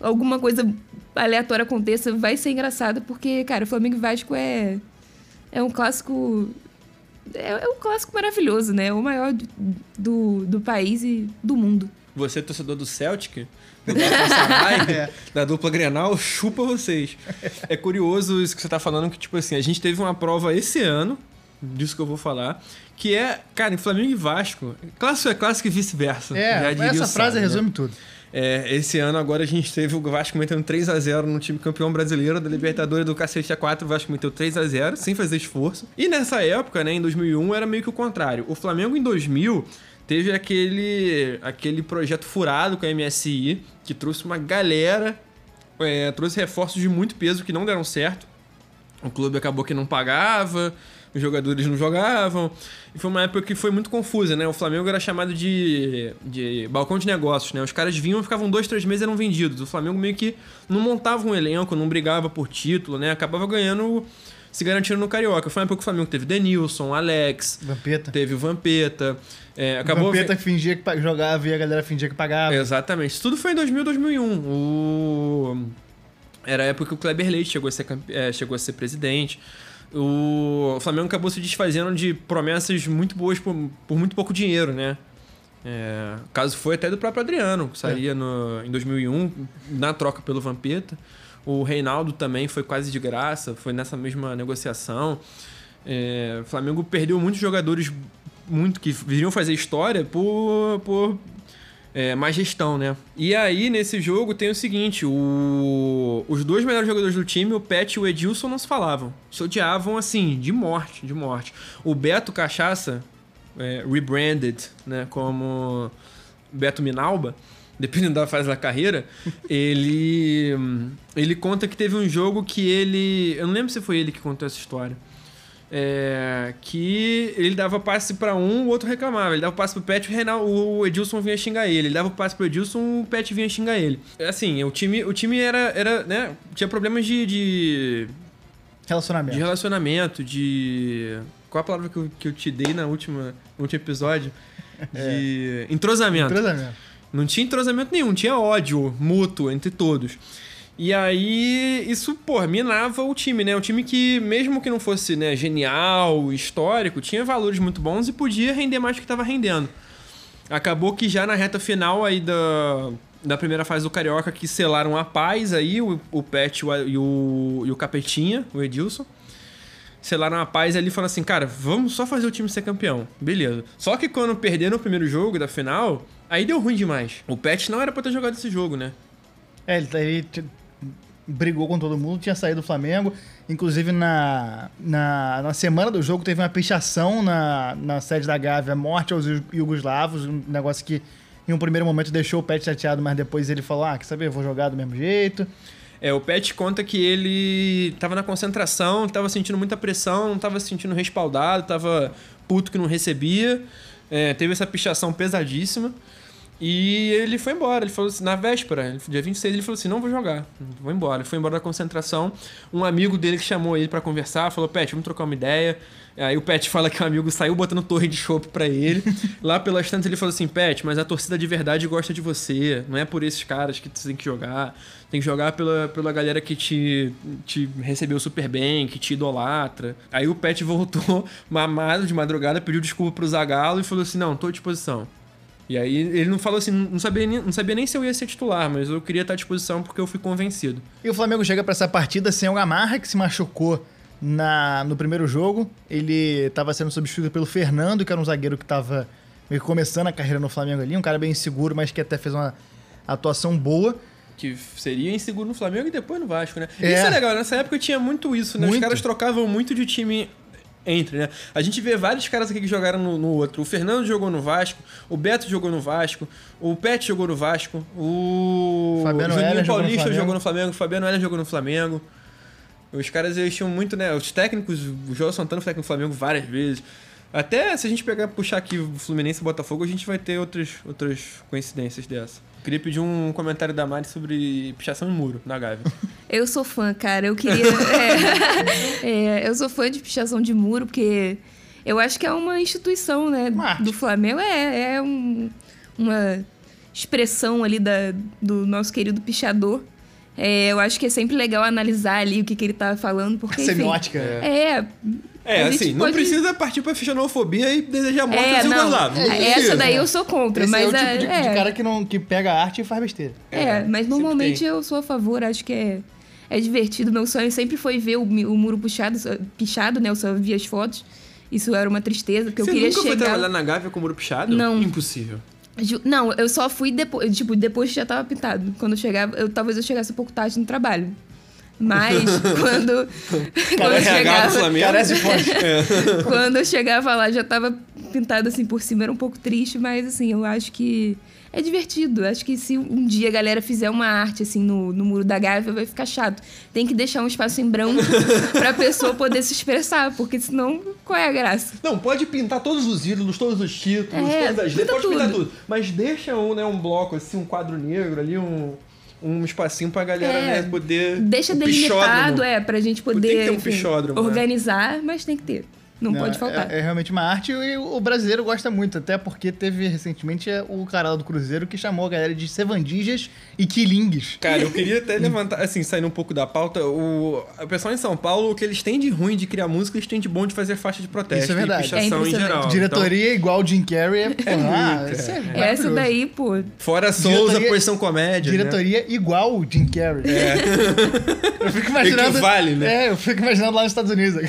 alguma coisa aleatória aconteça, vai ser engraçado, porque, cara, o Flamengo e Vasco é. É um clássico. É, é um clássico maravilhoso, né? É o maior do, do, país e do mundo. Você, torcedor do Celtic, Galatasaray, <laughs> da dupla Grenal, chupa vocês. É curioso isso que você tá falando, que, tipo assim, a gente teve uma prova esse ano, disso que eu vou falar, que é, cara, em Flamengo e Vasco, clássico é clássico e vice-versa. É, já diria essa o frase sábio, né? resume tudo. É, esse ano agora a gente teve o Vasco metendo 3 a 0 no time campeão brasileiro da Libertadores do Cacete A4. O Vasco meteu 3 a 0 sem fazer esforço. E nessa época, né, em 2001, era meio que o contrário. O Flamengo em 2000 teve aquele, aquele projeto furado com a MSI que trouxe uma galera, é, trouxe reforços de muito peso que não deram certo. O clube acabou que não pagava, os jogadores não jogavam. E foi uma época que foi muito confusa, né? O Flamengo era chamado de, de balcão de negócios, né? Os caras vinham, ficavam dois, três meses eram vendidos. O Flamengo meio que não montava um elenco, não brigava por título, né? Acabava ganhando, se garantindo no Carioca. Foi uma época que o Flamengo teve Denilson, Alex, Vampeta. teve o Vampeta. É, O acabou Vampeta fingia que jogava e a galera fingia que pagava. Exatamente. Isso tudo foi em 2000, 2001. O... Era a época que o Kleber Leite chegou a ser, é, chegou a ser presidente. O Flamengo acabou se desfazendo de promessas muito boas por, por muito pouco dinheiro, né? É, o caso foi até do próprio Adriano, que sairia no, em 2001 na troca pelo Vampeta. O Reinaldo também foi quase de graça, foi nessa mesma negociação. É, o Flamengo perdeu muitos jogadores muito que viriam fazer história por, por é, má gestão, né? E aí, nesse jogo, tem o seguinte: o... os dois melhores jogadores do time, o Pet e o Edilson, não se falavam. Se odiavam assim, de morte, de morte. O Beto Cachaça, é, rebranded, né, como Beto Minalba, dependendo da fase da carreira, ele ele conta que teve um jogo que ele, eu não lembro se foi ele que contou essa história. É, que ele dava passe pra um, o outro reclamava. Ele dava passe pro Pet, o, Reinaldo, o Edilson vinha xingar ele. Ele dava passe pro Edilson, o Pet vinha xingar ele. Assim, o time, o time era, era né, tinha problemas de, de, Relacionamento. de relacionamento, de... Qual a palavra que eu, que eu te dei na última, no último episódio? <laughs> De entrosamento. Entrosamento. Não tinha entrosamento nenhum, tinha ódio mútuo entre todos. E aí, isso, pô, minava o time, né? Um time que, mesmo que não fosse né, genial, histórico, tinha valores muito bons e podia render mais do que estava rendendo. Acabou que já na reta final aí da, da primeira fase do Carioca, que selaram a paz aí, o, o Pet e o, e o Capetinha, o Edilson. Selaram a paz ali falaram assim, cara, vamos só fazer o time ser campeão. Beleza. Só que quando perderam o primeiro jogo da final, aí deu ruim demais. O Pet não era pra ter jogado esse jogo, né? É, ele, ele t- brigou com todo mundo, tinha saído do Flamengo. Inclusive, na, na, na semana do jogo, teve uma pichação na, na sede da Gávea, morte aos Yugoslavos, um negócio que, em um primeiro momento, deixou o Pet chateado, mas depois ele falou, ah, quer saber, eu vou jogar do mesmo jeito. É, o Pet conta que ele tava na concentração, tava sentindo muita pressão, não tava se sentindo respaldado, tava puto que não recebia. É, teve essa pichação pesadíssima. E ele foi embora. Ele falou assim, na véspera, dia 26, ele falou assim: não vou jogar, vou embora. Ele foi embora da concentração. Um amigo dele que chamou ele pra conversar falou: Pet, vamos trocar uma ideia. Aí o Pet fala que o amigo saiu botando torre de chopp pra ele. <laughs> Lá pelas tantas ele falou assim: Pet, mas a torcida de verdade gosta de você. Não é por esses caras que você tem que jogar. Tem que jogar pela, pela galera que te, te recebeu super bem, que te idolatra. Aí o Pet voltou <laughs> mamado de madrugada, pediu desculpa pro Zagallo e falou assim: não, tô à disposição. E aí ele não falou assim, não sabia, nem- não sabia nem se eu ia ser titular, mas eu queria estar à disposição porque eu fui convencido. E o Flamengo chega pra essa partida sem o Gamarra, que se machucou na, no primeiro jogo. Ele estava sendo substituído pelo Fernando, que era um zagueiro que estava meio começando a carreira no Flamengo ali. Um cara bem inseguro, mas que até fez uma atuação boa. Que seria inseguro no Flamengo e depois no Vasco, né? É. Isso é legal, nessa época tinha muito isso, né? Os Muito. caras trocavam muito de time entre, né? A gente vê vários caras aqui que jogaram no, no outro. O Fernando jogou no Vasco, o Beto jogou no Vasco, o Pet jogou no Vasco, o Fabiano Juninho Heller Paulista jogou no Flamengo, o Fabiano Heller jogou no Flamengo. Os caras eles tinham muito, né? Os técnicos, o João Santana foi técnico do Flamengo várias vezes. Até se a gente pegar puxar aqui o Fluminense e Botafogo, a gente vai ter outras, outras coincidências dessa. Queria pedir um comentário da Mari sobre pichação em muro na Gávea. <laughs> Eu sou fã, cara. Eu queria. é, <laughs> é, eu sou fã de pichação de muro, porque eu acho que é uma instituição, né? Do Flamengo. É, é um- uma expressão ali da, do nosso querido pichador. É, eu acho que é sempre legal analisar ali o que, que ele tá falando, porque. enfim, Semiótica. É. É, a gente assim, não pode- precisa partir pra xenofobia e desejar morte É, ao não. Yugoslavo. Não Essa daí eu sou contra, Esse mas é o tipo é, de, de é. cara que, não, que pega a arte e faz besteira. É, mas sempre normalmente tem. eu sou a favor, acho que é, é divertido. Meu sonho sempre foi ver o, o muro puxado, pichado, né? Eu só via as fotos. Isso era uma tristeza, porque Você eu queria nunca foi chegar. trabalhar na Gávea com muro pichado? Não. Impossível. Não, eu só fui depois, tipo, depois que já tava pintado. Quando eu chegava, eu, talvez eu chegasse um pouco tarde no trabalho. Mas <laughs> quando, quando do chegava, Flamengo. Carece fonte. <laughs> quando eu chegava lá já tava pintado assim por cima, era um pouco triste, mas assim, eu acho que é divertido. Acho que se um dia a galera fizer uma arte assim no, no muro da Gávea, vai ficar chato. Tem que deixar um espaço em branco <laughs> pra pessoa poder se expressar, porque senão qual é a graça? Não, pode pintar todos os ídolos, todos os títulos, É, todas as pinta letras, pode pintar tudo. tudo. Mas deixa um, né, um bloco, assim, um quadro negro ali, um, um espacinho pra galera É, né, poder. Deixa delimitado, é, pra gente poder Tem que ter um enfim, pichódromo, né? organizar, mas tem que ter. Não, pode faltar. É, é realmente uma arte e o brasileiro gosta muito, até porque teve recentemente é, o canal do Cruzeiro que chamou a galera de sevandijas e quilingues. Cara, eu queria <laughs> até levantar, assim, saindo um pouco da pauta, o, o pessoal em São Paulo, o que eles têm de ruim de criar música, eles têm de bom de fazer faixa de protesto Isso é verdade. e pichação É em geral. Diretoria igual Jim Carrey é, porra, ah, muito, isso é é. Essa daí, pô. Então, fora Souza, Diretoria- posição comédia. né? Diretoria igual Jim Carrey. É. <laughs> eu fico <laughs> imaginando. Equivale, né? É, eu fico imaginando lá nos Estados Unidos.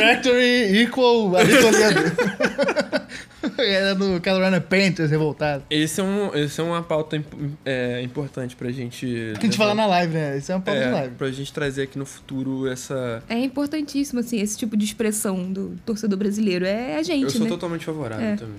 Directory equal Ari Toledo. <laughs> Era do Carolina Panthers revoltado. Esse é, um, esse é uma pauta imp- é, importante pra gente. Tem que te falar na live, né? Isso é uma pauta de É, live. pra gente trazer aqui no futuro essa. É importantíssimo, assim, esse tipo de expressão do torcedor brasileiro. É a gente, Eu sou né? totalmente favorável É. também.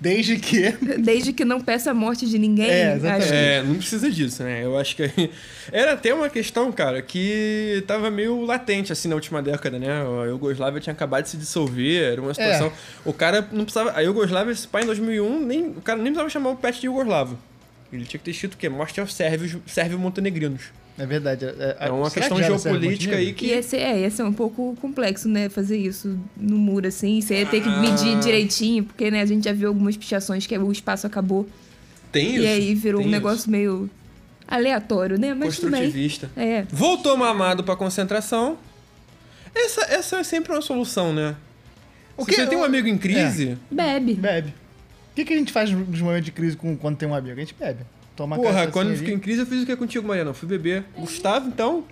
Desde que. <laughs> Desde que não peça a morte de ninguém. É, exatamente. acho que- É, não precisa disso, né? Eu acho que <laughs> era até uma questão, cara, que tava meio latente assim na última década, né? A Iugoslávia tinha acabado de se dissolver, era uma situação. É. O cara não precisava. A Iugoslávia, esse pai em 2001, nem, o cara nem precisava chamar o pet de Iugoslavo. Ele tinha que ter escrito o quê? Morte aos sérvios, sérvio-montenegrinos. É verdade. É, É uma será questão que geopolítica aí que. E esse, é, esse é um pouco complexo, né? Fazer isso no muro, assim. Você ia ter que Ah. medir direitinho, porque, né, a gente já viu algumas pichações que o espaço acabou. Tem isso. e aí virou um negócio meio aleatório, né? isso. Mas tudo bem. construtivista. É. Voltou mamado pra concentração. Essa, essa é sempre uma solução, né? O Se que- você tem um amigo em crise, Bebe. Bebe. O que, que a gente faz nos momentos de crise com, quando tem um amigo? A gente bebe. Toma Porra, quando eu ali. fiquei em crise, eu fiz o que contigo, Mariana? Eu fui beber. Gustavo, então.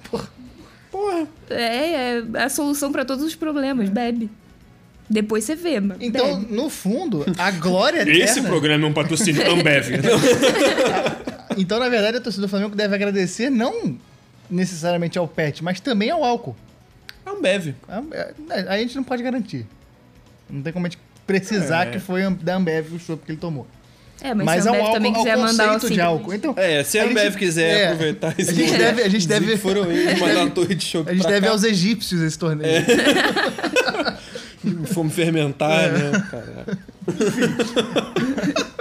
Porra. É, é a solução pra todos os problemas. Bebe. Depois você vê, mas Então, bebe. no fundo, a glória eterna... programa é um patrocínio Ambev. <laughs> Então, na verdade, a torcida do Flamengo deve agradecer não necessariamente ao pet, mas também ao álcool. Ambev. A, a- a gente não pode garantir. Não tem como a gente precisar É. que foi da Ambev o chopp que ele tomou. É, mas, Mas se a ao Ambev também ao quiser mandar o conceito de álcool. Então, É, se a a Ambev quiser é. aproveitar esse A gente momento, deve- a gente <laughs> deve- foram eles mandar uma torre de a gente deve cá. aos egípcios esse torneio. Fomos fermentar, né? Caralho. <laughs>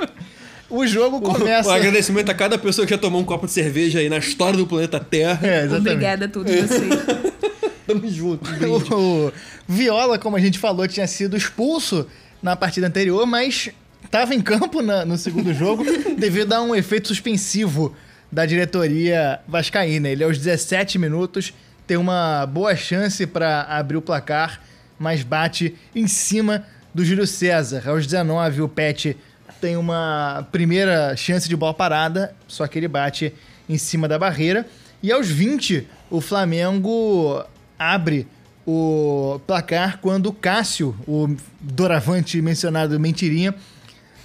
O jogo começa... Um agradecimento a cada pessoa que já tomou um copo de cerveja aí na história do planeta Terra. É, exatamente. Obrigada a todos vocês. <laughs> Tamo junto. um. O Viola, como a gente falou, tinha sido expulso na partida anterior, mas estava em campo na- no segundo jogo <laughs> devido a um efeito suspensivo da diretoria vascaína. Ele, aos 17 minutos, tem uma boa chance para abrir o placar, mas bate em cima do Júlio César. Aos 19, o Pet tem uma primeira chance de bola parada, só que ele bate em cima da barreira. E aos 20, o Flamengo abre o placar quando o Cássio, o doravante mencionado Mentirinha,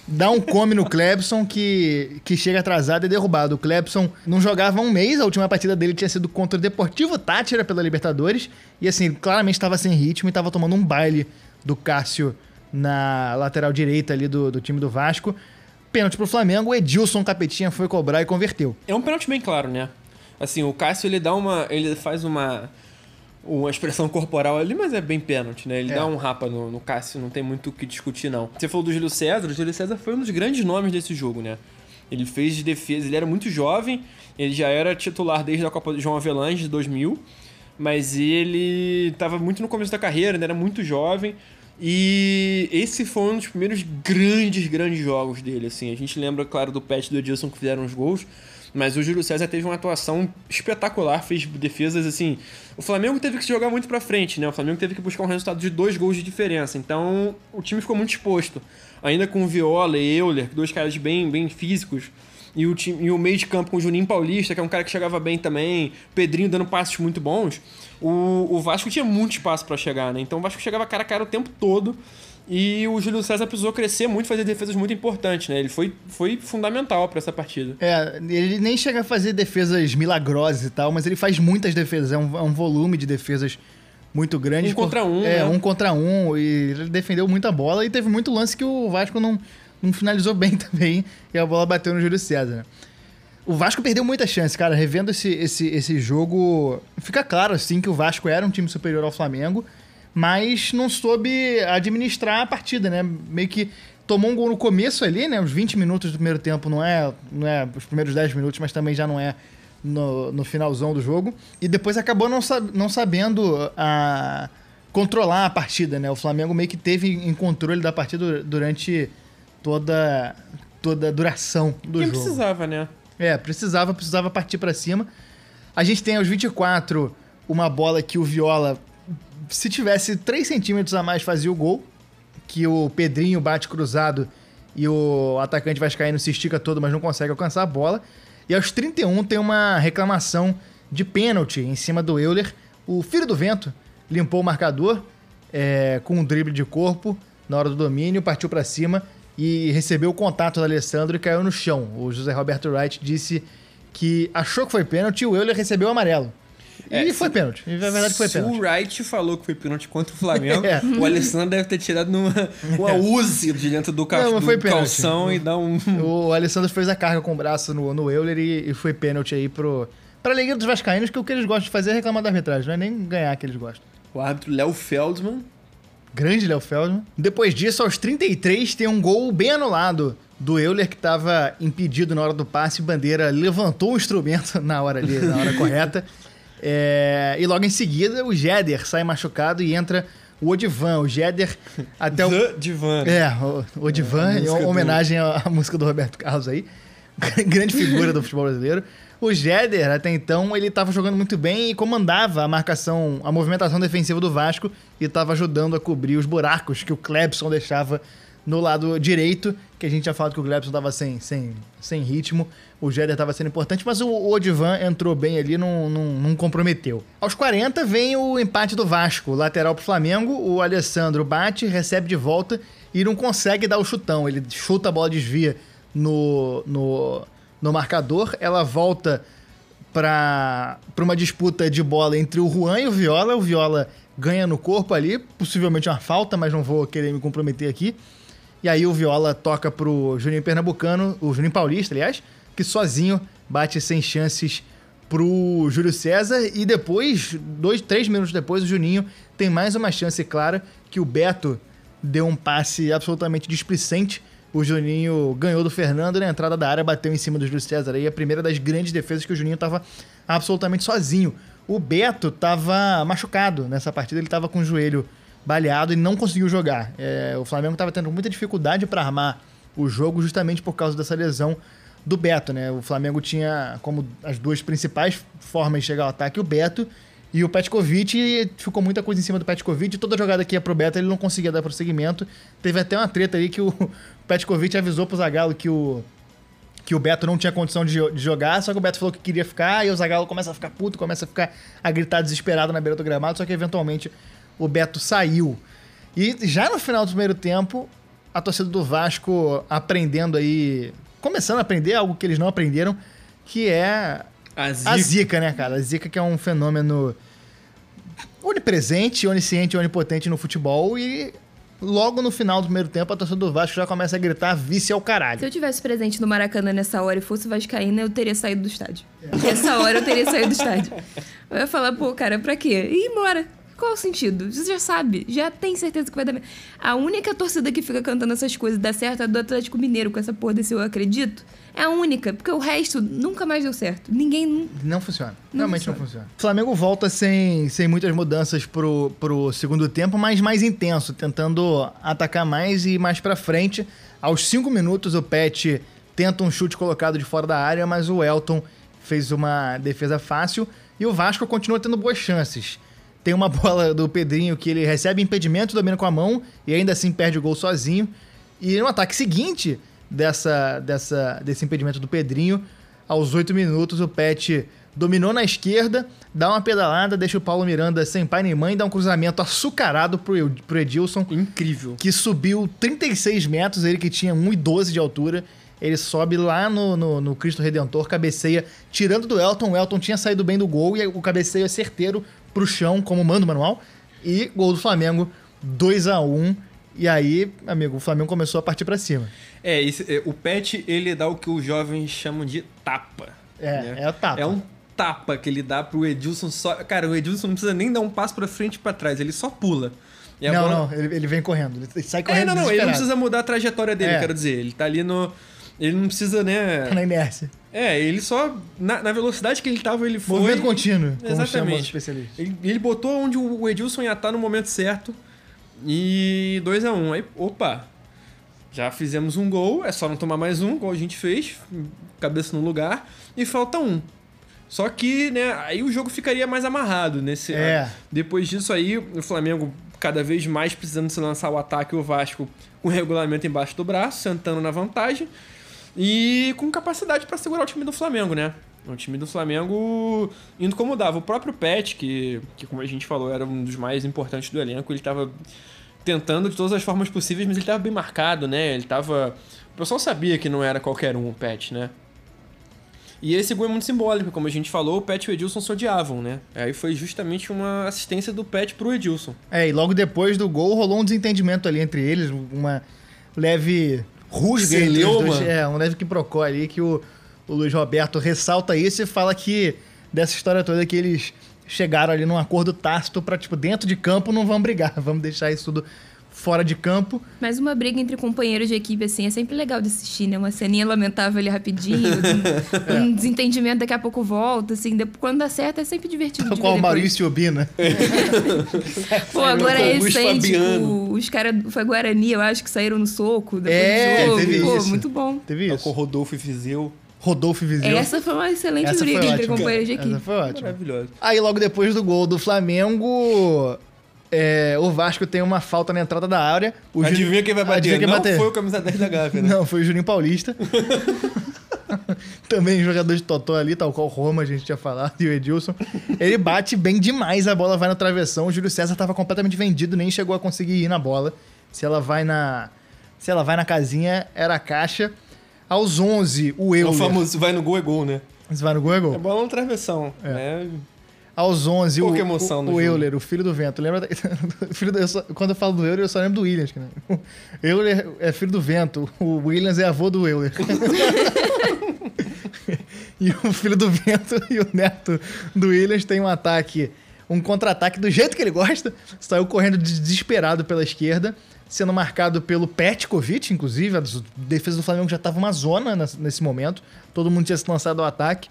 dá um come no Clebson que, que chega atrasado e é derrubado. O Clebson não jogava um mês, a última partida dele tinha sido contra o Deportivo Tátira pela Libertadores. E assim, claramente estava sem ritmo e estava tomando um baile do Cássio na lateral direita ali do, do time do Vasco. Pênalti pro Flamengo, o Edilson Capetinha foi cobrar e converteu. É um pênalti bem claro, né? Assim, o Cássio ele dá uma. Ele faz uma. Uma expressão corporal ali, mas é bem pênalti, né? Ele É. dá um rapa no, no Cássio, não tem muito o que discutir, não. Você falou do Júlio César, o Júlio César foi um dos grandes nomes desse jogo, né? Ele fez de defesa, ele era muito jovem, ele já era titular desde a Copa João Avelange de 2000, mas ele estava muito no começo da carreira, né? era muito jovem. E esse foi um dos primeiros grandes, grandes jogos dele, assim. A gente lembra, claro, do Pet e do Edilson que fizeram os gols, Mas o Júlio César teve uma atuação espetacular, fez defesas assim. O Flamengo teve que jogar muito pra frente, né? O Flamengo teve que buscar um resultado de dois gols de diferença. Então o time ficou muito exposto. Ainda com Viola e Euler, dois caras bem, bem físicos. E o, time, e o meio de campo com o Juninho Paulista, que é um cara que chegava bem também. Pedrinho dando passos muito bons. O, o Vasco tinha muito espaço para chegar, né? Então o Vasco chegava cara a cara o tempo todo. E o Júlio César precisou crescer muito, fazer defesas muito importantes, né? Ele foi, foi fundamental para essa partida. É, ele nem chega a fazer defesas milagrosas e tal, mas ele faz muitas defesas. É um, é um volume de defesas muito grande. Um contra um. É, né? um contra um. E ele defendeu muita bola e teve muito lance que o Vasco não, não finalizou <laughs> bem também. E a bola bateu no Júlio César. né? O Vasco perdeu muita chance, cara. Revendo esse, esse, esse jogo, fica claro, assim, que o Vasco era um time superior ao Flamengo, mas não soube administrar a partida, né? Meio que tomou um gol no começo ali, né? Os 20 minutos do primeiro tempo não é, não é os primeiros 10 minutos, mas também já não é no, no finalzão do jogo. E depois acabou não, sab- não sabendo a, controlar a partida, né? O Flamengo meio que teve em controle da partida durante toda, toda a duração do Quem jogo. precisava, né? É, precisava, precisava partir pra cima. A gente tem aos 24 uma bola que o Viola, se tivesse 3 centímetros a mais, fazia o gol. Que o Pedrinho bate cruzado e o atacante vascaíno se estica todo, mas não consegue alcançar a bola. E aos 31 tem uma reclamação de pênalti em cima do Euler. O filho do vento limpou o marcador é, com um drible de corpo na hora do domínio, partiu pra cima e recebeu o contato do Alessandro e caiu no chão. O José Roberto Wright disse que achou que foi pênalti e o Euler recebeu o amarelo. É, e foi pênalti. Na verdade foi Se pênalti. o Wright falou que foi pênalti contra o Flamengo, <laughs> É. o Alessandro deve ter tirado numa, <laughs> uma Uzi de dentro do, ca Não, do calção e dar um... O Alessandro fez a carga com o braço no, no Euler e, e foi pênalti aí pro. Pra alegria dos Vascaínos, que o que eles gostam de fazer é reclamar da arbitragem, não é nem ganhar que eles gostam. O árbitro Léo Feldman. Grande Léo Feldman. Depois disso, aos 33, tem um gol bem anulado do Euler, que estava impedido na hora do passe. Bandeira levantou o instrumento <laughs> na hora ali, na hora correta. É, e logo em seguida, o Jeder sai machucado e entra o Odivan. O Jeder até o. The Divan. É, o, o Divan, É, em música do- homenagem à, música do Roberto Carlos aí. <laughs> Grande figura do futebol brasileiro. O Jeder, até então, ele estava jogando muito bem e comandava a marcação, a movimentação defensiva do Vasco e estava ajudando a cobrir os buracos que o Klebson deixava no lado direito, que a gente já falado que o Klebson estava sem, sem, sem ritmo, o Jeder estava sendo importante, mas o Odivan entrou bem ali, não, não, não comprometeu. Aos 40 vem o empate do Vasco, lateral pro Flamengo, o Alessandro bate, recebe de volta e não consegue dar o chutão, ele chuta a bola, desvia no, no, no marcador, ela volta para uma disputa de bola entre o Juan e o Viola. O Viola ganha no corpo ali, possivelmente uma falta, mas não vou querer me comprometer aqui. E aí o Viola toca pro Juninho Pernambucano, o Juninho Paulista, aliás, que sozinho bate sem chances pro Júlio César. E depois, dois, três minutos depois, o Juninho tem mais uma chance clara que o Beto deu um passe absolutamente displicente. O Juninho ganhou do Fernando na entrada da área, bateu em cima do Júlio César. Aí a primeira das grandes defesas que o Juninho estava absolutamente sozinho. O Beto estava machucado nessa partida, ele estava com o joelho baleado e não conseguiu jogar. É, o Flamengo estava tendo muita dificuldade para armar o jogo justamente por causa dessa lesão do Beto, né? O Flamengo tinha como as duas principais formas de chegar ao ataque o Beto e o Petkovic ficou muita coisa em cima do Petkovic. Toda jogada que ia pro Beto ele não conseguia dar prosseguimento. Teve até uma treta aí que o <laughs> Petkovic avisou pro Zagallo que o que o Beto não tinha condição de, de jogar, só que o Beto falou que queria ficar, e o Zagallo começa a ficar puto, começa a ficar a gritar desesperado na beira do gramado, só que eventualmente o Beto saiu. E já no final do primeiro tempo, a torcida do Vasco aprendendo aí, começando a aprender algo que eles não aprenderam, que é A zica. a zica, né, cara? A zica que é um fenômeno onipresente, onisciente e onipotente no futebol e logo no final do primeiro tempo a torcida do Vasco já começa a gritar vice ao caralho. Se eu tivesse presente no Maracanã nessa hora e fosse vascaína, eu teria saído do estádio. Nessa hora eu teria saído do estádio. Eu ia falar, pô, cara, pra quê? E ir embora. Qual o sentido? Você já sabe, já tem certeza que vai dar. A única torcida que fica cantando essas coisas e dá certo é a do Atlético Mineiro, com essa porra desse eu acredito. É a única, porque o resto nunca mais deu certo. Ninguém. Não funciona. Não Realmente não funciona. O Flamengo volta sem, sem muitas mudanças pro, pro segundo tempo, mas mais intenso, tentando atacar mais e mais pra frente. Aos cinco minutos, o Pet tenta um chute colocado de fora da área, mas o Elton fez uma defesa fácil e o Vasco continua tendo boas chances. Tem uma bola do Pedrinho que ele recebe impedimento, domina com a mão e ainda assim perde o gol sozinho. E no ataque seguinte dessa, dessa, desse impedimento do Pedrinho, aos oito minutos o Pet dominou na esquerda, dá uma pedalada, deixa o Paulo Miranda sem pai nem mãe, dá um cruzamento açucarado pro, pro Edilson. Incrível. Que subiu 36 metros, ele que tinha 1,12 de altura. Ele sobe lá no, no, no, Cristo Redentor, cabeceia, tirando do Elton. O Elton tinha saído bem do gol e o cabeceio é certeiro pro chão, como manda o manual. E gol do Flamengo, 2 a 1 E aí, amigo, o Flamengo começou a partir para cima. É, esse, é, o Pet, ele dá o que os jovens chamam de tapa. É, né? é a tapa. É um tapa que ele dá pro Edilson só. Cara, o Edilson não precisa nem dar um passo pra frente e pra trás, ele só pula. não, bola... não, ele, ele, vem correndo. Ele sai correndo. É, não, não, ele não precisa mudar a trajetória dele, é. quero dizer. Ele tá ali no. Ele não precisa, né. Tá na inércia. É, ele só. Na, na velocidade que ele tava, ele foi. Movimento contínuo. Exatamente. Ele, ele botou onde o Edilson ia estar no momento certo. E 2 a 1 um. Aí, opa. Já fizemos um gol, é só não tomar mais um, igual a gente fez, cabeça no lugar, e falta um. Só que, né, aí o jogo ficaria mais amarrado nesse. É. Depois disso aí, o Flamengo cada vez mais precisando se lançar o ataque, o Vasco com o regulamento embaixo do braço, sentando na vantagem e com capacidade para segurar o time do Flamengo, né? O time do Flamengo indo como dava. O próprio Pet, que, que como a gente falou, era um dos mais importantes do elenco, ele estava tentando de todas as formas possíveis, mas ele estava bem marcado, né? Ele estava O pessoal sabia que não era qualquer um o Pet, né? E esse gol é muito simbólico, como a gente falou, o Pet e o Edilson se odiavam, né? Aí foi justamente uma assistência do Pet pro Edilson. É, e logo depois do gol rolou um desentendimento ali entre eles, uma leve rusga entre os dois. É, um leve que procó ali que o, o Luiz Roberto ressalta isso e fala que dessa história toda que eles chegaram ali num acordo tácito para tipo, dentro de campo não vamos brigar, <laughs> vamos deixar isso tudo fora de campo. Mas uma briga entre companheiros de equipe, assim, é sempre legal de assistir, né? Uma ceninha lamentável ali rapidinho, <laughs> um, é. um desentendimento daqui a pouco volta, assim. Depois, quando dá certo, é sempre divertido. <laughs> Com o Maurício Obina. <laughs> É. Pô, agora é recente, os caras foi Guarani, eu acho, que saíram no soco depois é, do jogo. Teve Pô, isso. muito bom. Teve isso. Com o Rodolfo e Fizeu. Rodolfo e Vizeu. Essa foi uma excelente Essa briga entre companheiros de equipe. Essa foi ótima. Maravilhosa. Aí logo depois do gol do Flamengo, é, o Vasco tem uma falta na entrada da área. O Adivinha Jun... quem vai bater? Adivinha quem não bater. foi o camisa 10 da Gávea, né? <laughs> Não, foi o Juninho Paulista. <laughs> Também jogador de Totó ali, tal qual Roma, a gente tinha falado, e o Edilson. Ele bate bem demais, a bola vai na travessão. O Júlio César estava completamente vendido, nem chegou a conseguir ir na bola. Se ela vai na. Se ela vai na casinha, era a caixa. Aos 11, o Euler... É o famoso vai no gol é gol, né? Se vai no gol é gol. É bola na travessão, é. né? Aos 11, Pouca o, emoção o, o. Euler, o filho do vento. Lembra? <laughs> filho do, eu só- quando eu falo do Euler, eu só lembro do Williams. cara. <laughs> O Euler é filho do vento, o Williams é avô do Euler. <laughs> e o filho do vento e o neto do Williams tem um ataque, um contra-ataque do jeito que ele gosta. Saiu correndo desesperado pela esquerda, sendo marcado pelo Petkovic, inclusive. A defesa do Flamengo já estava uma zona nesse momento. Todo mundo tinha se lançado ao ataque.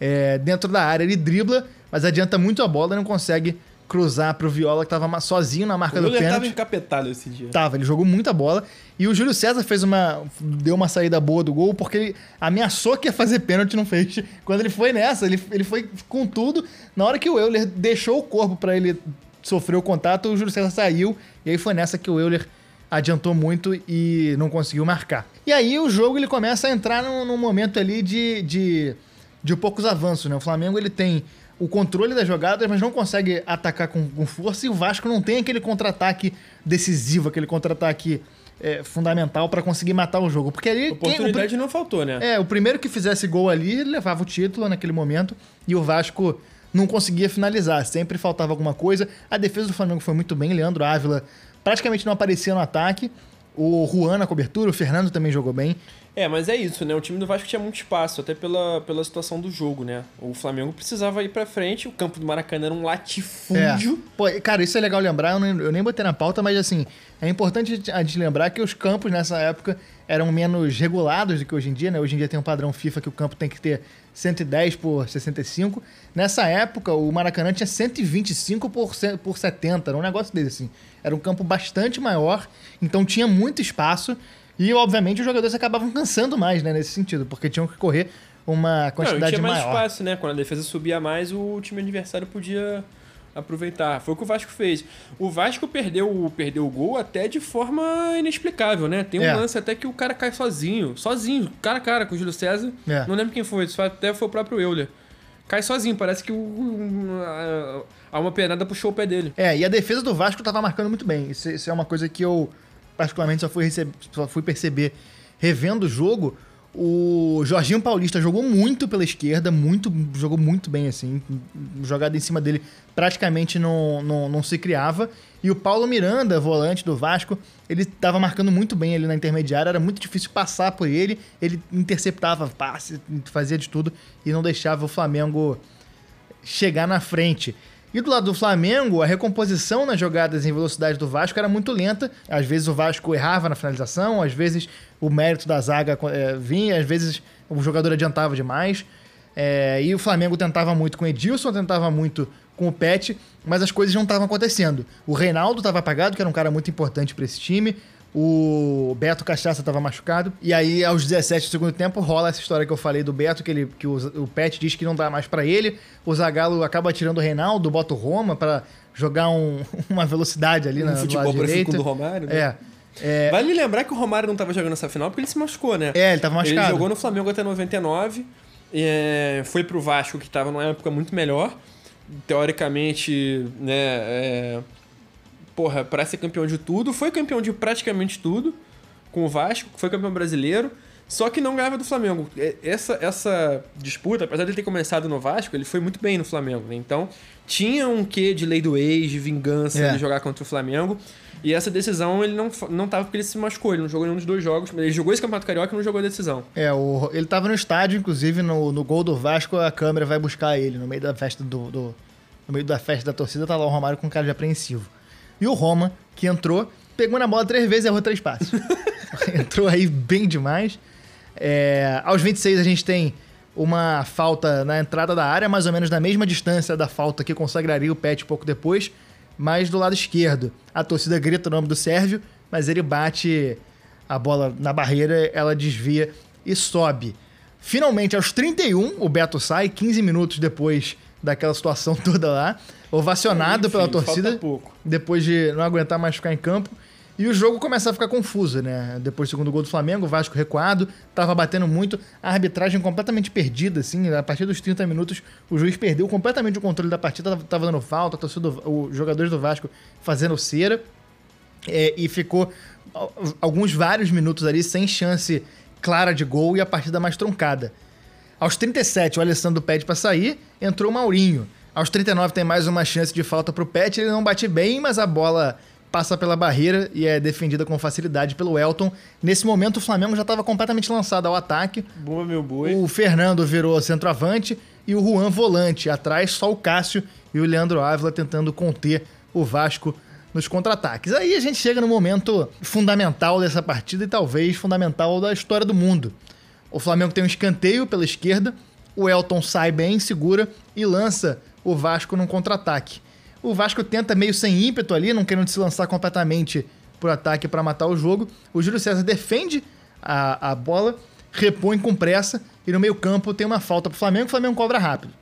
É, dentro da área ele dribla, mas adianta muito a bola e não consegue cruzar pro Viola que tava sozinho na marca O do Euler tava pênalti. encapetado esse dia. Tava, ele jogou muita bola. E o Júlio César fez uma. deu uma saída boa do gol, porque ele ameaçou que ia fazer pênalti não fez. <laughs> Quando ele foi nessa, ele, ele foi com tudo. Na hora que o Euler deixou o corpo para ele sofrer o contato, o Júlio César saiu. E aí foi nessa que o Euler adiantou muito e não conseguiu marcar. E aí o jogo ele começa a entrar num, num momento ali de, de, de poucos avanços, né? O Flamengo ele tem o controle das jogadas, mas não consegue atacar com, com força, e o Vasco não tem aquele contra-ataque decisivo, aquele contra-ataque é, fundamental para conseguir matar o jogo. Porque ali. quem- o Oportunidade não faltou, né? é, o primeiro que fizesse gol ali levava o título naquele momento e o Vasco não conseguia finalizar, sempre faltava alguma coisa. A defesa do Flamengo foi muito bem, Leandro Ávila praticamente não aparecia no ataque. O Juan na cobertura, o Fernando também jogou bem. É, mas é isso, né? O time do Vasco tinha muito espaço, até pela, pela situação do jogo, né? O Flamengo precisava ir pra frente, o campo do Maracanã era um latifúndio. É. Pô, cara, isso é legal lembrar, eu nem, eu nem botei na pauta, mas assim, é importante a gente lembrar que os campos nessa época eram menos regulados do que hoje em dia, né? Hoje em dia tem um padrão FIFA que o campo tem que ter 110 por 65. Nessa época, o Maracanã tinha 125 por, por 70, era um negócio desse, assim. Era um campo bastante maior, então tinha muito espaço. E, obviamente, os jogadores acabavam cansando mais, né, nesse sentido, porque tinham que correr uma Não, e quantidade tinha mais maior. espaço, né? Quando a defesa subia mais, o time adversário podia aproveitar. Foi o que o Vasco fez. O Vasco perdeu, perdeu o gol até de forma inexplicável, né? Tem um É. lance até que o cara cai sozinho, sozinho, cara a cara com o Júlio César. É. Não lembro quem foi, isso até foi o próprio Euler. Cai sozinho, parece que o, a, a uma penada puxou o pé dele. É, e a defesa do Vasco tava marcando muito bem. Isso, isso é uma coisa que eu, particularmente, só fui, receb- só fui perceber revendo o jogo. O Jorginho Paulista jogou muito pela esquerda, muito, jogou muito bem, assim. Jogada em cima dele praticamente não, não, não se criava. E o Paulo Miranda, volante do Vasco, ele tava marcando muito bem ali na intermediária. Era muito difícil passar por ele. Ele interceptava passe, fazia de tudo e não deixava o Flamengo chegar na frente. E do lado do Flamengo, a recomposição nas jogadas em velocidade do Vasco era muito lenta. Às vezes o Vasco errava na finalização, às vezes o mérito da zaga eh, vinha, às vezes o jogador adiantava demais. Eh, e o Flamengo tentava muito com o Edilson, tentava muito com o Pet, mas as coisas não estavam acontecendo. O Reinaldo estava apagado, que era um cara muito importante para esse time. O Beto Cachaça estava machucado. E aí, aos 17 do segundo tempo, rola essa história que eu falei do Beto, que, ele, que o, o Pet diz que não dá mais para ele. O Zagallo acaba tirando o Reinaldo, bota o Roma para jogar um- <laughs> uma velocidade ali Um na no futebol lado direito. do Romário, né? É. É, Vale lembrar que o Romário não estava jogando essa final porque ele se machucou, né? É, ele tava machucado. Ele jogou no Flamengo até 99, é, foi pro Vasco, que estava numa época muito melhor. Teoricamente, né, é, porra, para ser campeão de tudo, foi campeão de praticamente tudo com o Vasco, foi campeão brasileiro, só que não ganhava do Flamengo. Essa, essa disputa, apesar de ele ter começado no Vasco, ele foi muito bem no Flamengo, né? Então, tinha um quê de lei do ex, de vingança É. de jogar contra o Flamengo. E essa decisão ele não, não tava porque ele se machucou, ele não jogou nenhum dos dois jogos. Ele jogou esse Campeonato Carioca e não jogou a decisão. É, o, ele tava no estádio, inclusive, no, no gol do Vasco, a câmera vai buscar ele no meio da festa do, do- no meio da festa da torcida, tá lá o Romário com cara de apreensivo. E o Roma, que entrou, pegou na bola três vezes e errou três passes. <laughs> entrou aí bem demais. É, aos 26 a gente tem uma falta na entrada da área, mais ou menos na mesma distância da falta que consagraria o Pet pouco depois, mas do lado esquerdo. A torcida grita o nome do Sérvio, mas ele bate a bola na barreira, ela desvia e sobe. Finalmente, aos 31, o Beto sai, 15 minutos depois daquela situação <laughs> toda lá, ovacionado Enfim, pela torcida, pouco. depois de não aguentar mais ficar em campo. E o jogo começa a ficar confuso, né? Depois do segundo gol do Flamengo, o Vasco recuado, tava batendo muito, a arbitragem completamente perdida, assim, a partir dos 30 minutos, o juiz perdeu completamente o controle da partida, tava, dando falta, torcida os jogadores do Vasco fazendo cera, é, e ficou al- alguns vários minutos ali sem chance clara de gol e a partida mais truncada. Aos 37, o Alessandro pede pra sair, entrou o Maurinho. Aos 39 tem mais uma chance de falta pro Pet, ele não bate bem, mas a bola passa pela barreira e é defendida com facilidade pelo Elton. Nesse momento o Flamengo já estava completamente lançado ao ataque. Bomba meu boi. O Fernando virou centroavante e o Juan volante. Atrás só o Cássio e o Leandro Ávila tentando conter o Vasco nos contra-ataques. Aí a gente chega no momento fundamental dessa partida e talvez fundamental da história do mundo. O Flamengo tem um escanteio pela esquerda, o Elton sai bem, segura e lança o Vasco num contra-ataque. O Vasco tenta meio sem ímpeto ali, não querendo se lançar completamente pro ataque para matar o jogo. O Júlio César defende a, a bola, repõe com pressa e no meio campo tem uma falta pro Flamengo, o Flamengo cobra rápido.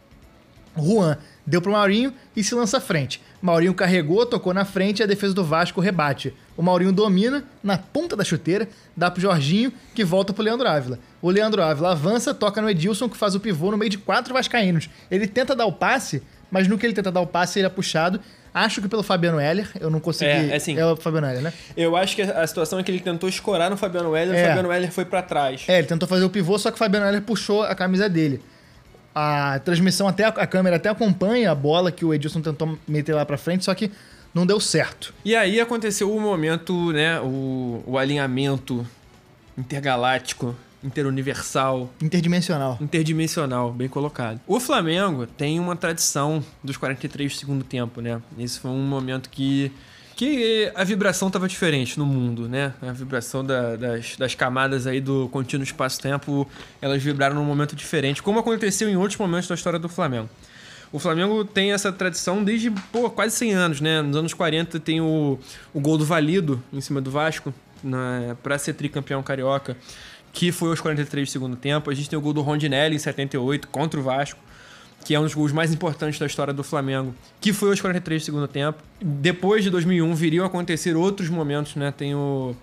Juan deu pro Maurinho e se lança à frente. Maurinho carregou, tocou na frente e a defesa do Vasco rebate. O Maurinho domina na ponta da chuteira, dá pro Jorginho, que volta pro Leandro Ávila. O Leandro Ávila avança, toca no Edilson, que faz o pivô no meio de quatro vascaínos. Ele tenta dar o passe, mas no que ele tenta dar o passe, ele é puxado. Acho que pelo Fabiano Heller, eu não consegui... É, assim. É o Fabiano Heller, né? Eu acho que a situação é que ele tentou escorar no Fabiano Heller, É. o Fabiano Heller foi pra trás. É, ele tentou fazer o pivô, só que o Fabiano Heller puxou a camisa dele. A transmissão até a câmera até acompanha a bola que o Edilson tentou meter lá pra frente, só que não deu certo. E aí aconteceu o momento, né? O, o alinhamento intergaláctico, interuniversal, Interdimensional. interdimensional, bem colocado. O Flamengo tem uma tradição dos 43 do segundo tempo, né? Esse foi um momento que, que a vibração estava diferente no mundo, né? A vibração da- das, das camadas aí do contínuo espaço-tempo, elas vibraram num momento diferente, como aconteceu em outros momentos da história do Flamengo. O Flamengo tem essa tradição desde pô, quase 100 anos, né? Nos anos 40 tem o, o gol do Valido em cima do Vasco, para ser tricampeão carioca, que foi aos 43 do segundo tempo. A gente tem o gol do Rondinelli em 78 contra o Vasco, que é um dos gols mais importantes da história do Flamengo, que foi aos 43 do segundo tempo. Depois de 2001 viriam a acontecer outros momentos, né? Tem o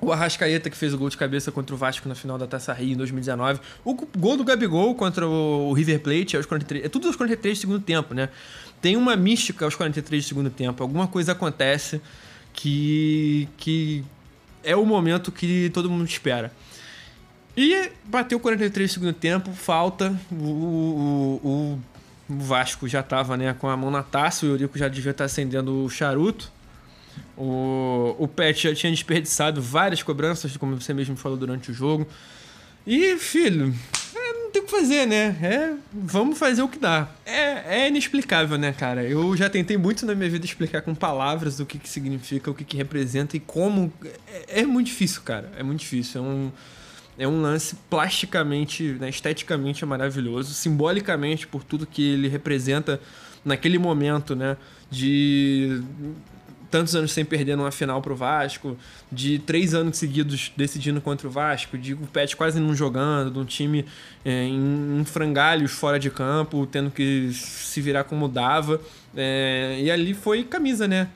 o Arrascaeta, que fez o gol de cabeça contra o Vasco na final da Taça Rio em 2019. O gol do Gabigol contra o River Plate aos 43. É tudo aos 43 do segundo tempo, né? Tem uma mística aos 43 do segundo tempo. Alguma coisa acontece que, que é o momento que todo mundo espera. E bateu 43 do segundo tempo, falta. O, o, o, Vasco já estava né, com a mão na taça, o Eurico já devia estar acendendo o charuto. O, o Pet já tinha desperdiçado várias cobranças, como você mesmo falou durante o jogo. E, filho, é, não tem o que fazer, né? É, vamos fazer o que dá. É, é inexplicável, né, cara? Eu já tentei muito na minha vida explicar com palavras o que, que significa, o que, que representa e como. É, é muito difícil, cara. É muito difícil. É um, é um lance plasticamente, né, esteticamente é maravilhoso, simbolicamente por tudo que ele representa naquele momento, né? De tantos anos sem perder numa final pro Vasco, de três anos seguidos decidindo contra o Vasco, de o Pet quase não jogando, de um time é, em, em, frangalhos fora de campo, tendo que se virar como dava. É, e ali foi camisa, né?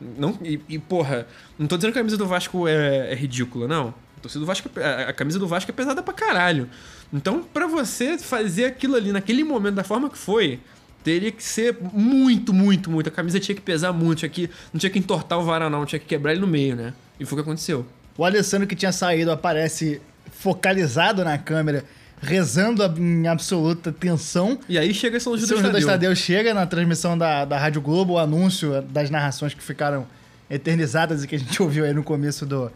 Não, e, e, porra, não tô dizendo que a camisa do Vasco é, é ridícula, não. A, do Vasco, a camisa do Vasco é pesada pra caralho. Então, para você fazer aquilo ali naquele momento, da forma que foi, teria que ser muito, muito, muito. A camisa tinha que pesar muito, tinha que, não tinha que entortar o Varanão, não, tinha que quebrar ele no meio, né? E foi o que aconteceu. O Alessandro que tinha saído aparece focalizado na câmera, rezando em absoluta tensão. E aí chega São Judas, São Judas Tadeu. Tadeu chega na transmissão da, da Rádio Globo, o anúncio das narrações que ficaram eternizadas e que a gente <laughs> ouviu aí no começo do,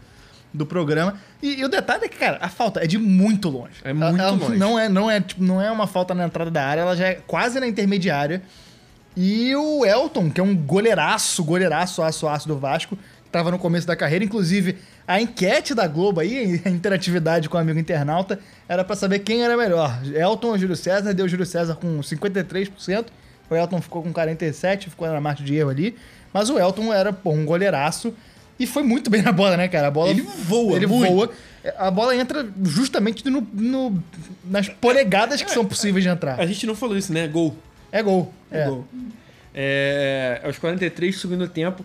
do programa. E, e, o detalhe é que, cara, a falta é de muito longe. É muito ela, longe. Não é, não, é, tipo, não é uma falta na entrada da área, ela já é quase na intermediária. E o Elton, que é um goleiraço, goleiraço, aço, aço do Vasco, que tava no começo da carreira. Inclusive, a enquete da Globo aí, a interatividade com o amigo internauta, era para saber quem era melhor. Elton ou Júlio César? Deu Júlio César com 53%. O Elton ficou com 47%, ficou na margem de erro ali. Mas o Elton era pô, um goleiraço. E foi muito bem na bola, né, cara? A bola. Ele voa, Ele muito. voa. A bola entra justamente no, no nas polegadas que é, são possíveis de entrar. A gente não falou isso, né? Gol. É gol. É, é. gol. É, aos 43 do segundo tempo,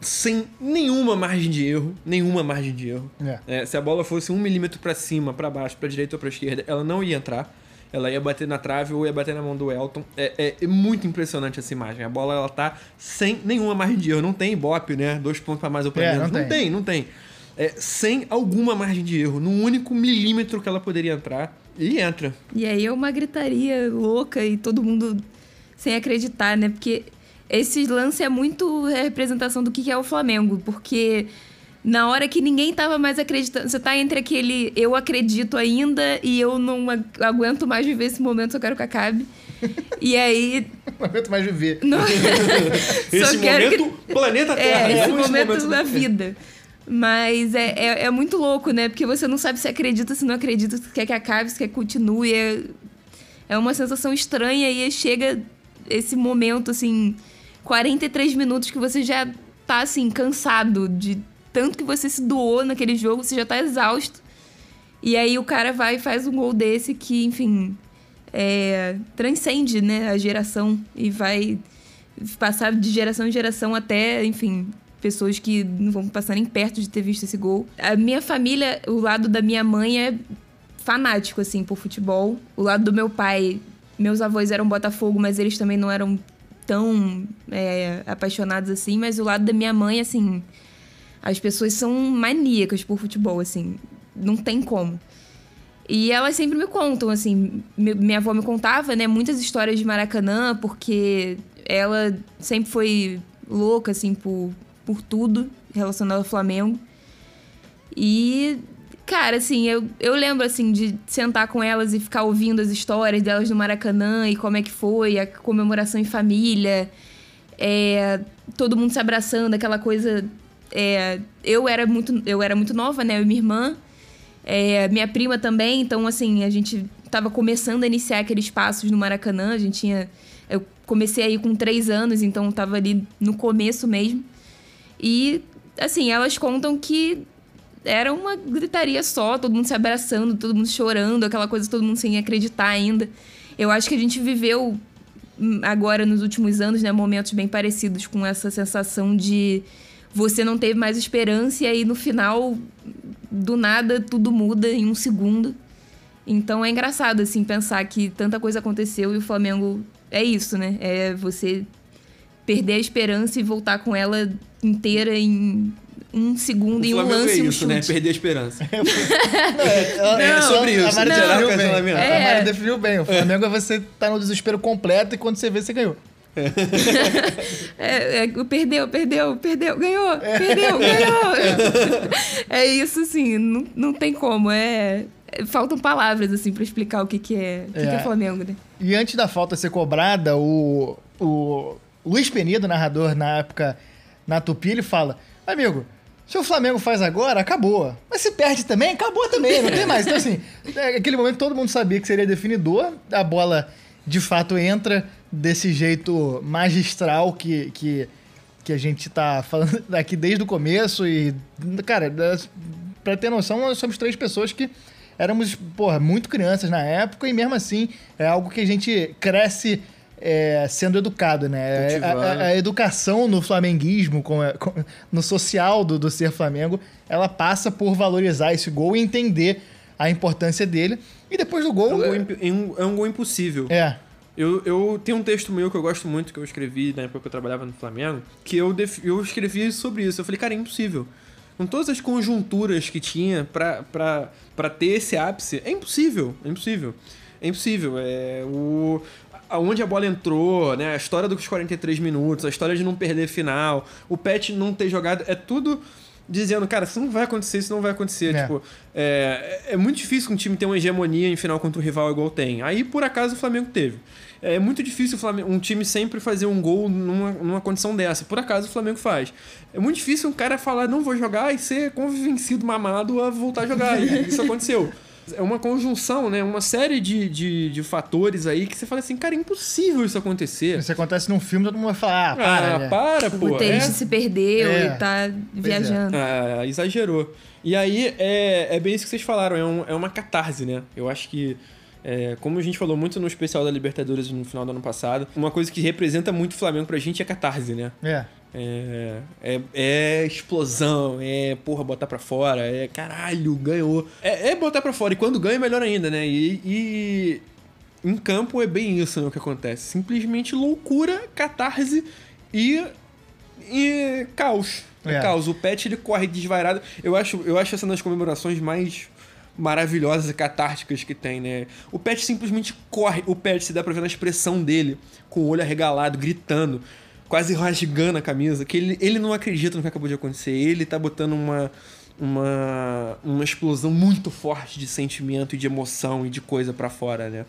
sem nenhuma margem de erro. Nenhuma margem de erro. É. É, se a bola fosse um milímetro para cima, para baixo, para direita ou para esquerda, ela não ia entrar ela ia bater na trave ou ia bater na mão do Elton. É, é, muito impressionante essa imagem. A bola ela tá sem nenhuma margem de erro. Não tem ibope, né? Dois pontos para mais ou para é, menos. Não, não tem. não tem. É, sem alguma margem de erro. Num único milímetro que ela poderia entrar. E entra. E aí é uma gritaria louca e todo mundo sem acreditar, né? Porque esse lance é muito representação do que é o Flamengo. Porque na hora que ninguém tava mais acreditando. Você tá entre aquele eu acredito ainda e eu não aguento mais viver esse momento, só quero que acabe. E aí. não aguento mais viver. <laughs> Não... esse momento, que... planeta é, Terra. É, esse, esse momento, momento da vida. Mas é, é, é, muito louco, né? Porque você não sabe se acredita, se não acredita, se quer que acabe, se quer que continue. É, é uma sensação estranha e chega esse momento, assim, 43 minutos que você já tá, assim, cansado de tanto que você se doou naquele jogo, você já tá exausto. E aí o cara vai e faz um gol desse que, enfim, é, transcende né, a geração e vai passar de geração em geração até, enfim, pessoas que não vão passar nem perto de ter visto esse gol. A minha família, o lado da minha mãe é fanático, assim, por futebol. O lado do meu pai, meus avós eram Botafogo, mas eles também não eram tão é, apaixonados assim. Mas o lado da minha mãe, assim, as pessoas são maníacas por futebol, assim. Não tem como. E elas sempre me contam, assim. Minha avó me contava, né, muitas histórias de Maracanã, porque ela sempre foi louca, assim, por, por tudo relacionado ao Flamengo. E, cara, assim, eu, eu lembro, assim, de sentar com elas e ficar ouvindo as histórias delas no Maracanã e como é que foi, a comemoração em família. É, todo mundo se abraçando, aquela coisa é, eu, era muito, eu era muito nova, né? Eu e minha irmã. É, minha prima também. Então, assim, a gente estava começando a iniciar aqueles passos no Maracanã. A gente tinha... Eu comecei aí com três anos, então estava ali no começo mesmo. E, assim, elas contam que era uma gritaria só, todo mundo se abraçando, todo mundo chorando, aquela coisa, todo mundo sem acreditar ainda. Eu acho que a gente viveu hum, agora nos últimos anos, né, momentos bem parecidos com essa sensação de você não teve mais esperança e aí no final do nada tudo muda em um segundo. Então é engraçado assim pensar que tanta coisa aconteceu e o Flamengo é isso, né? É você perder a esperança e voltar com ela inteira em um segundo, em um Flamengo lance, é um isso, né? chute. Perder a esperança. <laughs> É, sobre isso, A Mari não. definiu bem. Cancelamento. A É. Mari definiu bem. O Flamengo é você tá no desespero completo e quando você vê, você ganhou. É, é, perdeu, perdeu, perdeu, ganhou, perdeu, ganhou. É isso, assim, não, não tem como. É, é- faltam palavras, assim, pra explicar o que, que é, o que, que É. é Flamengo, né? E antes da falta ser cobrada, o, o Luiz Penido, narrador na época na Tupi, ele fala: Amigo, se o Flamengo faz agora, acabou. Mas se perde também, acabou também, não tem mais. Então, assim, é, aquele momento todo mundo sabia que seria definidor, a bola de fato entra desse jeito magistral que, que, que a gente tá falando <laughs> aqui desde o começo. E, cara, das- pra ter noção, nós somos três pessoas que éramos, porra, muito crianças na época e mesmo assim é algo que a gente cresce é, sendo educado, né? A, Cultivando. a- a educação no flamenguismo, com, com- no social do, do ser Flamengo, ela passa por valorizar esse gol e entender a importância dele. E depois do É um gol. gol, é um- é um gol impossível. É, Eu, eu tenho um texto meu que eu gosto muito, que eu escrevi na época que eu trabalhava no Flamengo, que eu, def- eu escrevi sobre isso. Eu falei, cara, é impossível. Com todas as conjunturas que tinha pra, pra, pra ter esse ápice, é impossível, é impossível. É impossível. É, o, aonde a bola entrou, né? A história dos 43 minutos, a história de não perder final, o Pet não ter jogado, é tudo dizendo, cara, isso não vai acontecer, isso não vai acontecer. É. Tipo, é, é muito difícil um time ter uma hegemonia em final contra o rival igual tem. Aí, por acaso, o Flamengo teve. É muito difícil Flamengo- um time sempre fazer um gol numa, numa condição dessa. Por acaso, o Flamengo faz. É muito difícil um cara falar, não vou jogar, e ser convencido, mamado, a voltar a jogar. Isso aconteceu. <laughs> É uma conjunção, né? Uma série de, de, de fatores aí que você fala assim, cara, é impossível isso acontecer. se acontece num filme, todo mundo vai falar: Ah, para. ah, né? para, O pô. roteirista é. se perdeu É. e tá viajando. Ah, exagerou. E aí, é, é bem isso que vocês falaram, é, um- é uma catarse, né? Eu acho que, é, como a gente falou muito no especial da Libertadores no final do ano passado, uma coisa que representa muito o Flamengo pra gente é catarse, né? É. É, é, é explosão, é porra, botar pra fora, é caralho, ganhou. É, é botar pra fora, e quando ganha, melhor ainda, né? E, e em campo é bem isso né, o que acontece. Simplesmente loucura, catarse e, e caos. É. É. caos. O Pet ele corre desvairado. Eu acho, eu acho essa das comemorações mais maravilhosas e catárticas que tem, né? O Pet simplesmente corre. O Pet, se dá pra ver na expressão dele, com o olho arregalado, gritando, quase rasgando a camisa, que ele, ele não acredita no que acabou de acontecer. Ele tá botando uma, uma, uma explosão muito forte de sentimento e de emoção e de coisa pra fora, né?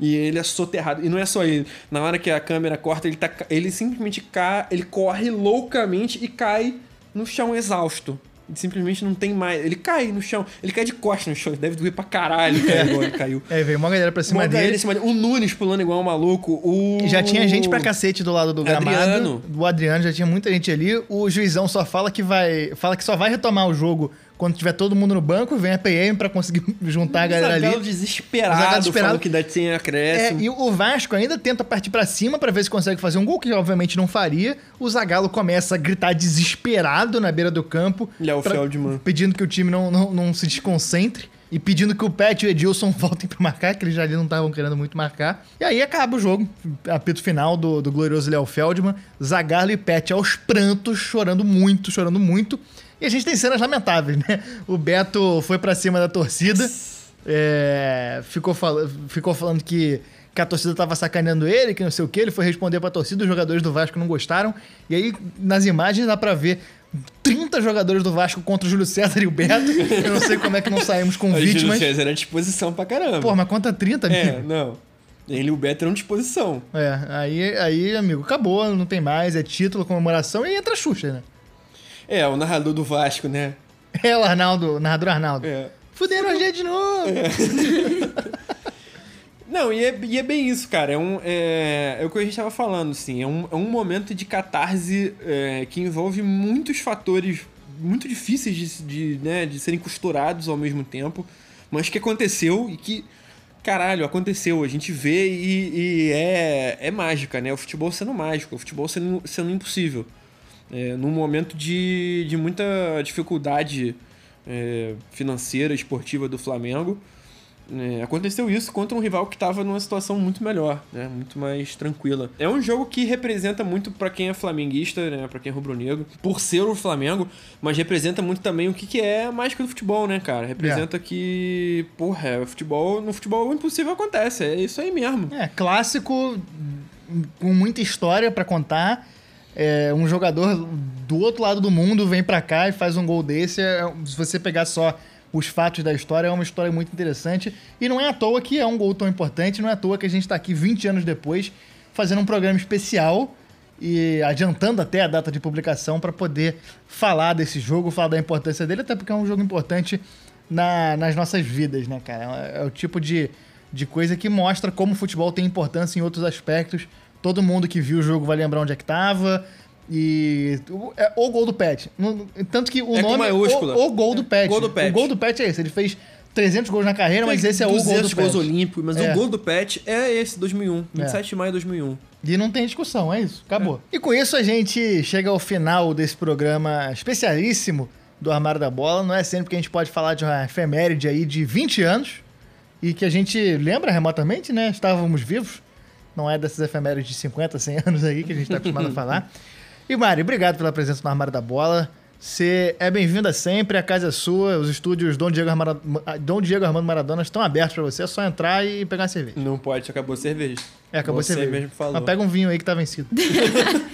E ele é soterrado. E não é só ele. Na hora que a câmera corta, ele, tá, ele simplesmente cai, ele corre loucamente e cai no chão exausto. Simplesmente não tem mais. Ele cai no chão. Ele cai de costas no chão. Deve doer pra caralho cara, igual ele caiu. Aí <laughs> veio uma galera pra cima Uma dele. cima dele. O Nunes pulando igual um maluco. O... Já tinha gente pra cacete do lado do gramado. Adriano. Do Adriano, já tinha muita gente ali. O juizão só fala que vai. Fala que só vai retomar o jogo quando tiver todo mundo no banco, vem a PM pra conseguir <laughs> juntar a galera Zagallo ali. desesperado, Zagallo desesperado. que dá sem É, acréscimo. e o Vasco ainda tenta partir pra cima pra ver se consegue fazer um gol, que obviamente não faria. O Zagallo começa a gritar desesperado na beira do campo. Léo pra- Feldman. Pedindo que o time não, não, não se desconcentre. E pedindo que o Pet e o Edilson <laughs> voltem pra marcar, que eles já ali não estavam querendo muito marcar. E aí acaba o jogo. Apito final do, do glorioso Léo Feldman. Zagallo e Pet aos prantos, chorando muito, chorando muito. E a gente tem cenas lamentáveis, né? O Beto foi pra cima da torcida. é, ficou, fala- ficou falando que, que a torcida tava sacaneando ele, que não sei o que. Ele foi responder pra torcida, os jogadores do Vasco não gostaram. E aí, nas imagens, dá pra ver 30 jogadores do Vasco contra o Júlio César e o Beto. Eu não sei como é que não saímos com <laughs> O Júlio vítimas. César era disposição pra caramba. Pô, mas conta 30, amigo. é, não. Ele e o Beto eram disposição. É, aí, aí, amigo, acabou, não tem mais, é título, comemoração e entra a Xuxa, né? É, o narrador do Vasco, né? É o Arnaldo, o narrador Arnaldo. É. Fuderam a gente de novo! <laughs> Não, e é, e é bem isso, cara. É, um, é, é o que a gente tava falando, assim. É um, é um momento de catarse é, que envolve muitos fatores muito difíceis de, de, né, de serem costurados ao mesmo tempo, mas que aconteceu e que, caralho, aconteceu. A gente vê e, e é, é mágica, né? O futebol sendo mágico, o futebol sendo, sendo impossível. É, num momento de, de muita dificuldade é, financeira, esportiva do Flamengo, é, aconteceu isso contra um rival que estava numa situação muito melhor, né? Muito mais tranquila. É um jogo que representa muito para quem é flamenguista, né? Para quem é rubro-negro, por ser o Flamengo, mas representa muito também o que, que é a mágica do futebol, né, cara? Representa que, porra, é, futebol, no futebol o impossível acontece, é isso aí mesmo. É, clássico com muita história para contar. É, um jogador do outro lado do mundo vem para cá e faz um gol desse. É, se você pegar só os fatos da história, é uma história muito interessante. E não é à toa que é um gol tão importante, não é à toa que a gente está aqui 20 anos depois fazendo um programa especial e adiantando até a data de publicação para poder falar desse jogo, falar da importância dele, até porque é um jogo importante na, nas nossas vidas, né, cara? É, é o tipo de, de coisa que mostra como o futebol tem importância em outros aspectos. Todo mundo que viu o jogo vai lembrar onde é que tava, e. É o gol do Pet. Tanto que o É nome. maiúscula. O, o gol do Pet. Gol do Pet. O gol do Pet é esse. Ele fez 300 gols na carreira, mas esse é o gol do 200 Pet. gols olímpicos, mas É. o gol do Pet é esse, 2001. 27 de maio de 2001. E não tem discussão, é isso. Acabou. E com isso a gente chega ao final desse programa especialíssimo do Armário da Bola. Não é sempre que a gente pode falar de uma efeméride aí de 20 anos e que a gente lembra remotamente, né? Estávamos vivos. Não é dessas efemérides de 50, 100 anos aí que a gente está acostumado a falar. <laughs> E Mari, obrigado pela presença no Armário da Bola. Você é bem-vinda sempre, a casa é sua, os estúdios Dom Diego, Armara... Dom Diego Armando Maradona estão abertos para você, é só entrar e pegar uma cerveja. Não pode, acabou a cerveja. É, acabou a Você cerveja. mesmo falou. Mas pega um vinho aí que tá vencido. <laughs>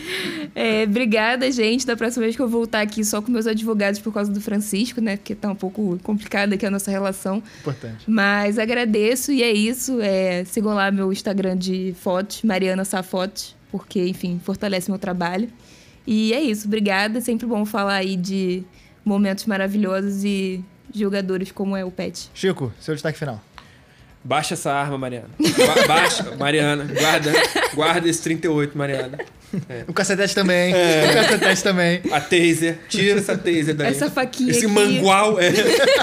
É, obrigada, gente. Da próxima vez que eu voltar aqui só com meus advogados por causa do Francisco, né? Porque tá um pouco complicada aqui a nossa relação. Importante. Mas agradeço e é isso. É, sigam lá meu Instagram de fotos, Mariana Safote, porque, enfim, fortalece meu trabalho. E é isso. Obrigada. Sempre bom falar aí de momentos maravilhosos e jogadores como é o Pet. Chico, seu destaque final. Baixa essa arma, Mariana. Ba- baixa, Mariana. Guarda, guarda esse 38, Mariana. O cacetete também. O cacetete também. A taser, tira essa taser daí. Essa faquinha Esse aqui. mangual, é,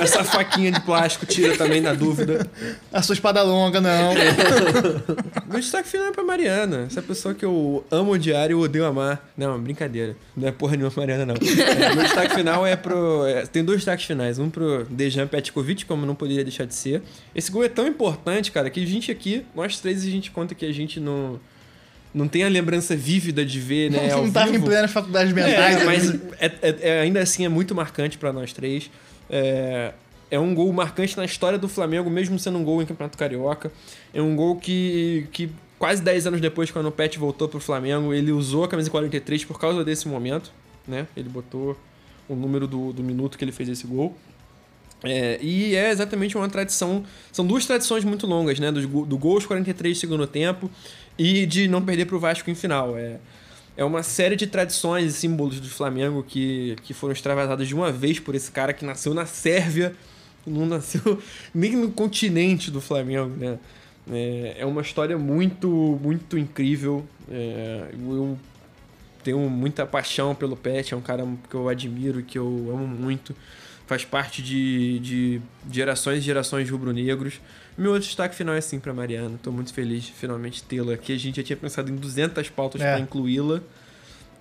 essa faquinha de plástico, tira também na dúvida. A sua espada longa, não. Meu destaque final é pra Mariana. Essa pessoa que eu amo odiar e odeio amar. Não, brincadeira. Não é porra nenhuma Mariana, não. É, meu destaque final é pro. é, tem dois destaques finais. Um pro Dejan Petkovic, como não poderia deixar de ser. Esse gol é tão importante, cara, que a gente aqui, nós três, a gente conta que a gente não. Não tem a lembrança vívida de ver, né? <laughs> ao não tava em vivo. plenas faculdades mentais. É, né? mas é- é- é- ainda assim é muito marcante pra nós três. É, é um gol marcante na história do Flamengo, mesmo sendo um gol em Campeonato Carioca. É um gol que, que quase 10 anos depois, quando o Pet voltou pro Flamengo, ele usou a camisa 43 por causa desse momento. Né? Ele botou o número do, do minuto que ele fez esse gol. É, e é exatamente uma tradição. São duas tradições muito longas, né? Do, do gol aos 43 de segundo tempo e de não perder pro Vasco em final. É, é uma série de tradições e símbolos do Flamengo que, que foram extravasadas de uma vez por esse cara que nasceu na Sérvia, não nasceu <laughs> nem no continente do Flamengo, né? É, é uma história muito, muito incrível. É, eu tenho muita paixão pelo Pet, é um cara que eu admiro, que eu amo muito. Faz parte de, de gerações e gerações de rubro-negros. Meu outro destaque final é sim pra Mariana. Tô muito feliz de finalmente tê-la aqui. A gente já tinha pensado em 200 pautas É. pra incluí-la.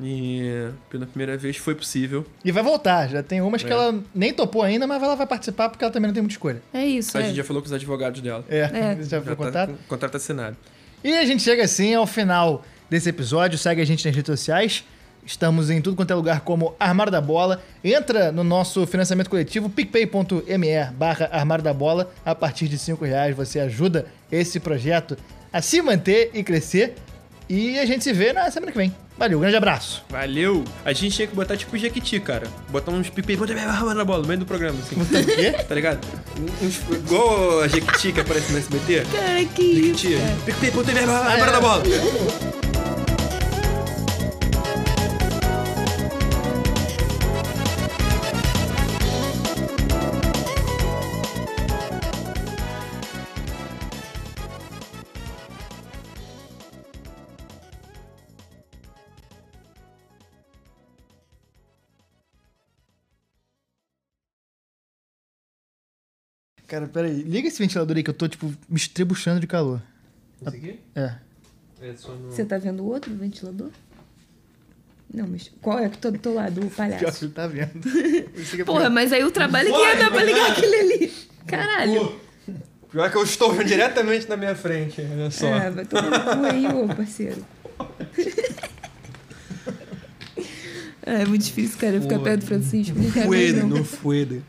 E pela primeira vez foi possível. E vai voltar. Já tem umas que É. ela nem topou ainda, mas ela vai participar porque ela também não tem muita escolha. É isso. A é. gente já falou com os advogados dela. É, É. <laughs> já foi Já contato. tá assinado. E a gente chega assim ao final desse episódio. Segue a gente nas redes sociais. Estamos em tudo quanto é lugar como Armário da Bola. Entra no nosso financiamento coletivo, picpay.me barra Armário da Bola. A partir de 5 reais você ajuda esse projeto a se manter e crescer. E a gente se vê na semana que vem. Valeu, grande abraço. Valeu! A gente tinha que botar tipo Jequiti, cara. Botar uns pipi bota na bola no meio do programa, assim. O quê? Tá ligado? Uns, igual a Jequiti que aparece no SBT. Cara, que isso. Jequiti. Pipi, bota na bola. Cara, peraí. Liga esse ventilador aí que eu tô, tipo, me estrebuchando de calor. Esse aqui? É. É no... Você tá vendo o outro ventilador? Não, mas qual é que tá do teu lado, o Pior palhaço? que ele tá vendo. <laughs> É Porra, mas aí o trabalho que ia dar pra ligar aquele ali. Caralho. Pior que eu estou <laughs> diretamente na minha frente, olha só. É, vai tomar no cu aí, ô parceiro. <laughs> É, é muito difícil, cara, ficar perto do Francisco. Não Fuede, não. fuede.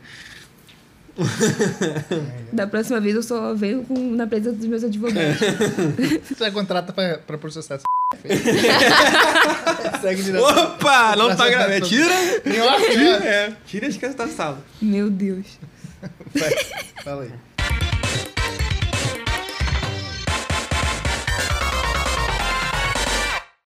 <laughs> Da próxima vez eu só venho com, na presença dos meus advogados. <laughs> Você já contrata pra, pra processar <laughs> essa Segue direto. Opa, não tá gravando. Tira! Em off, né? É, tira as crianças da sala. Meu Deus. Vai, Fala aí.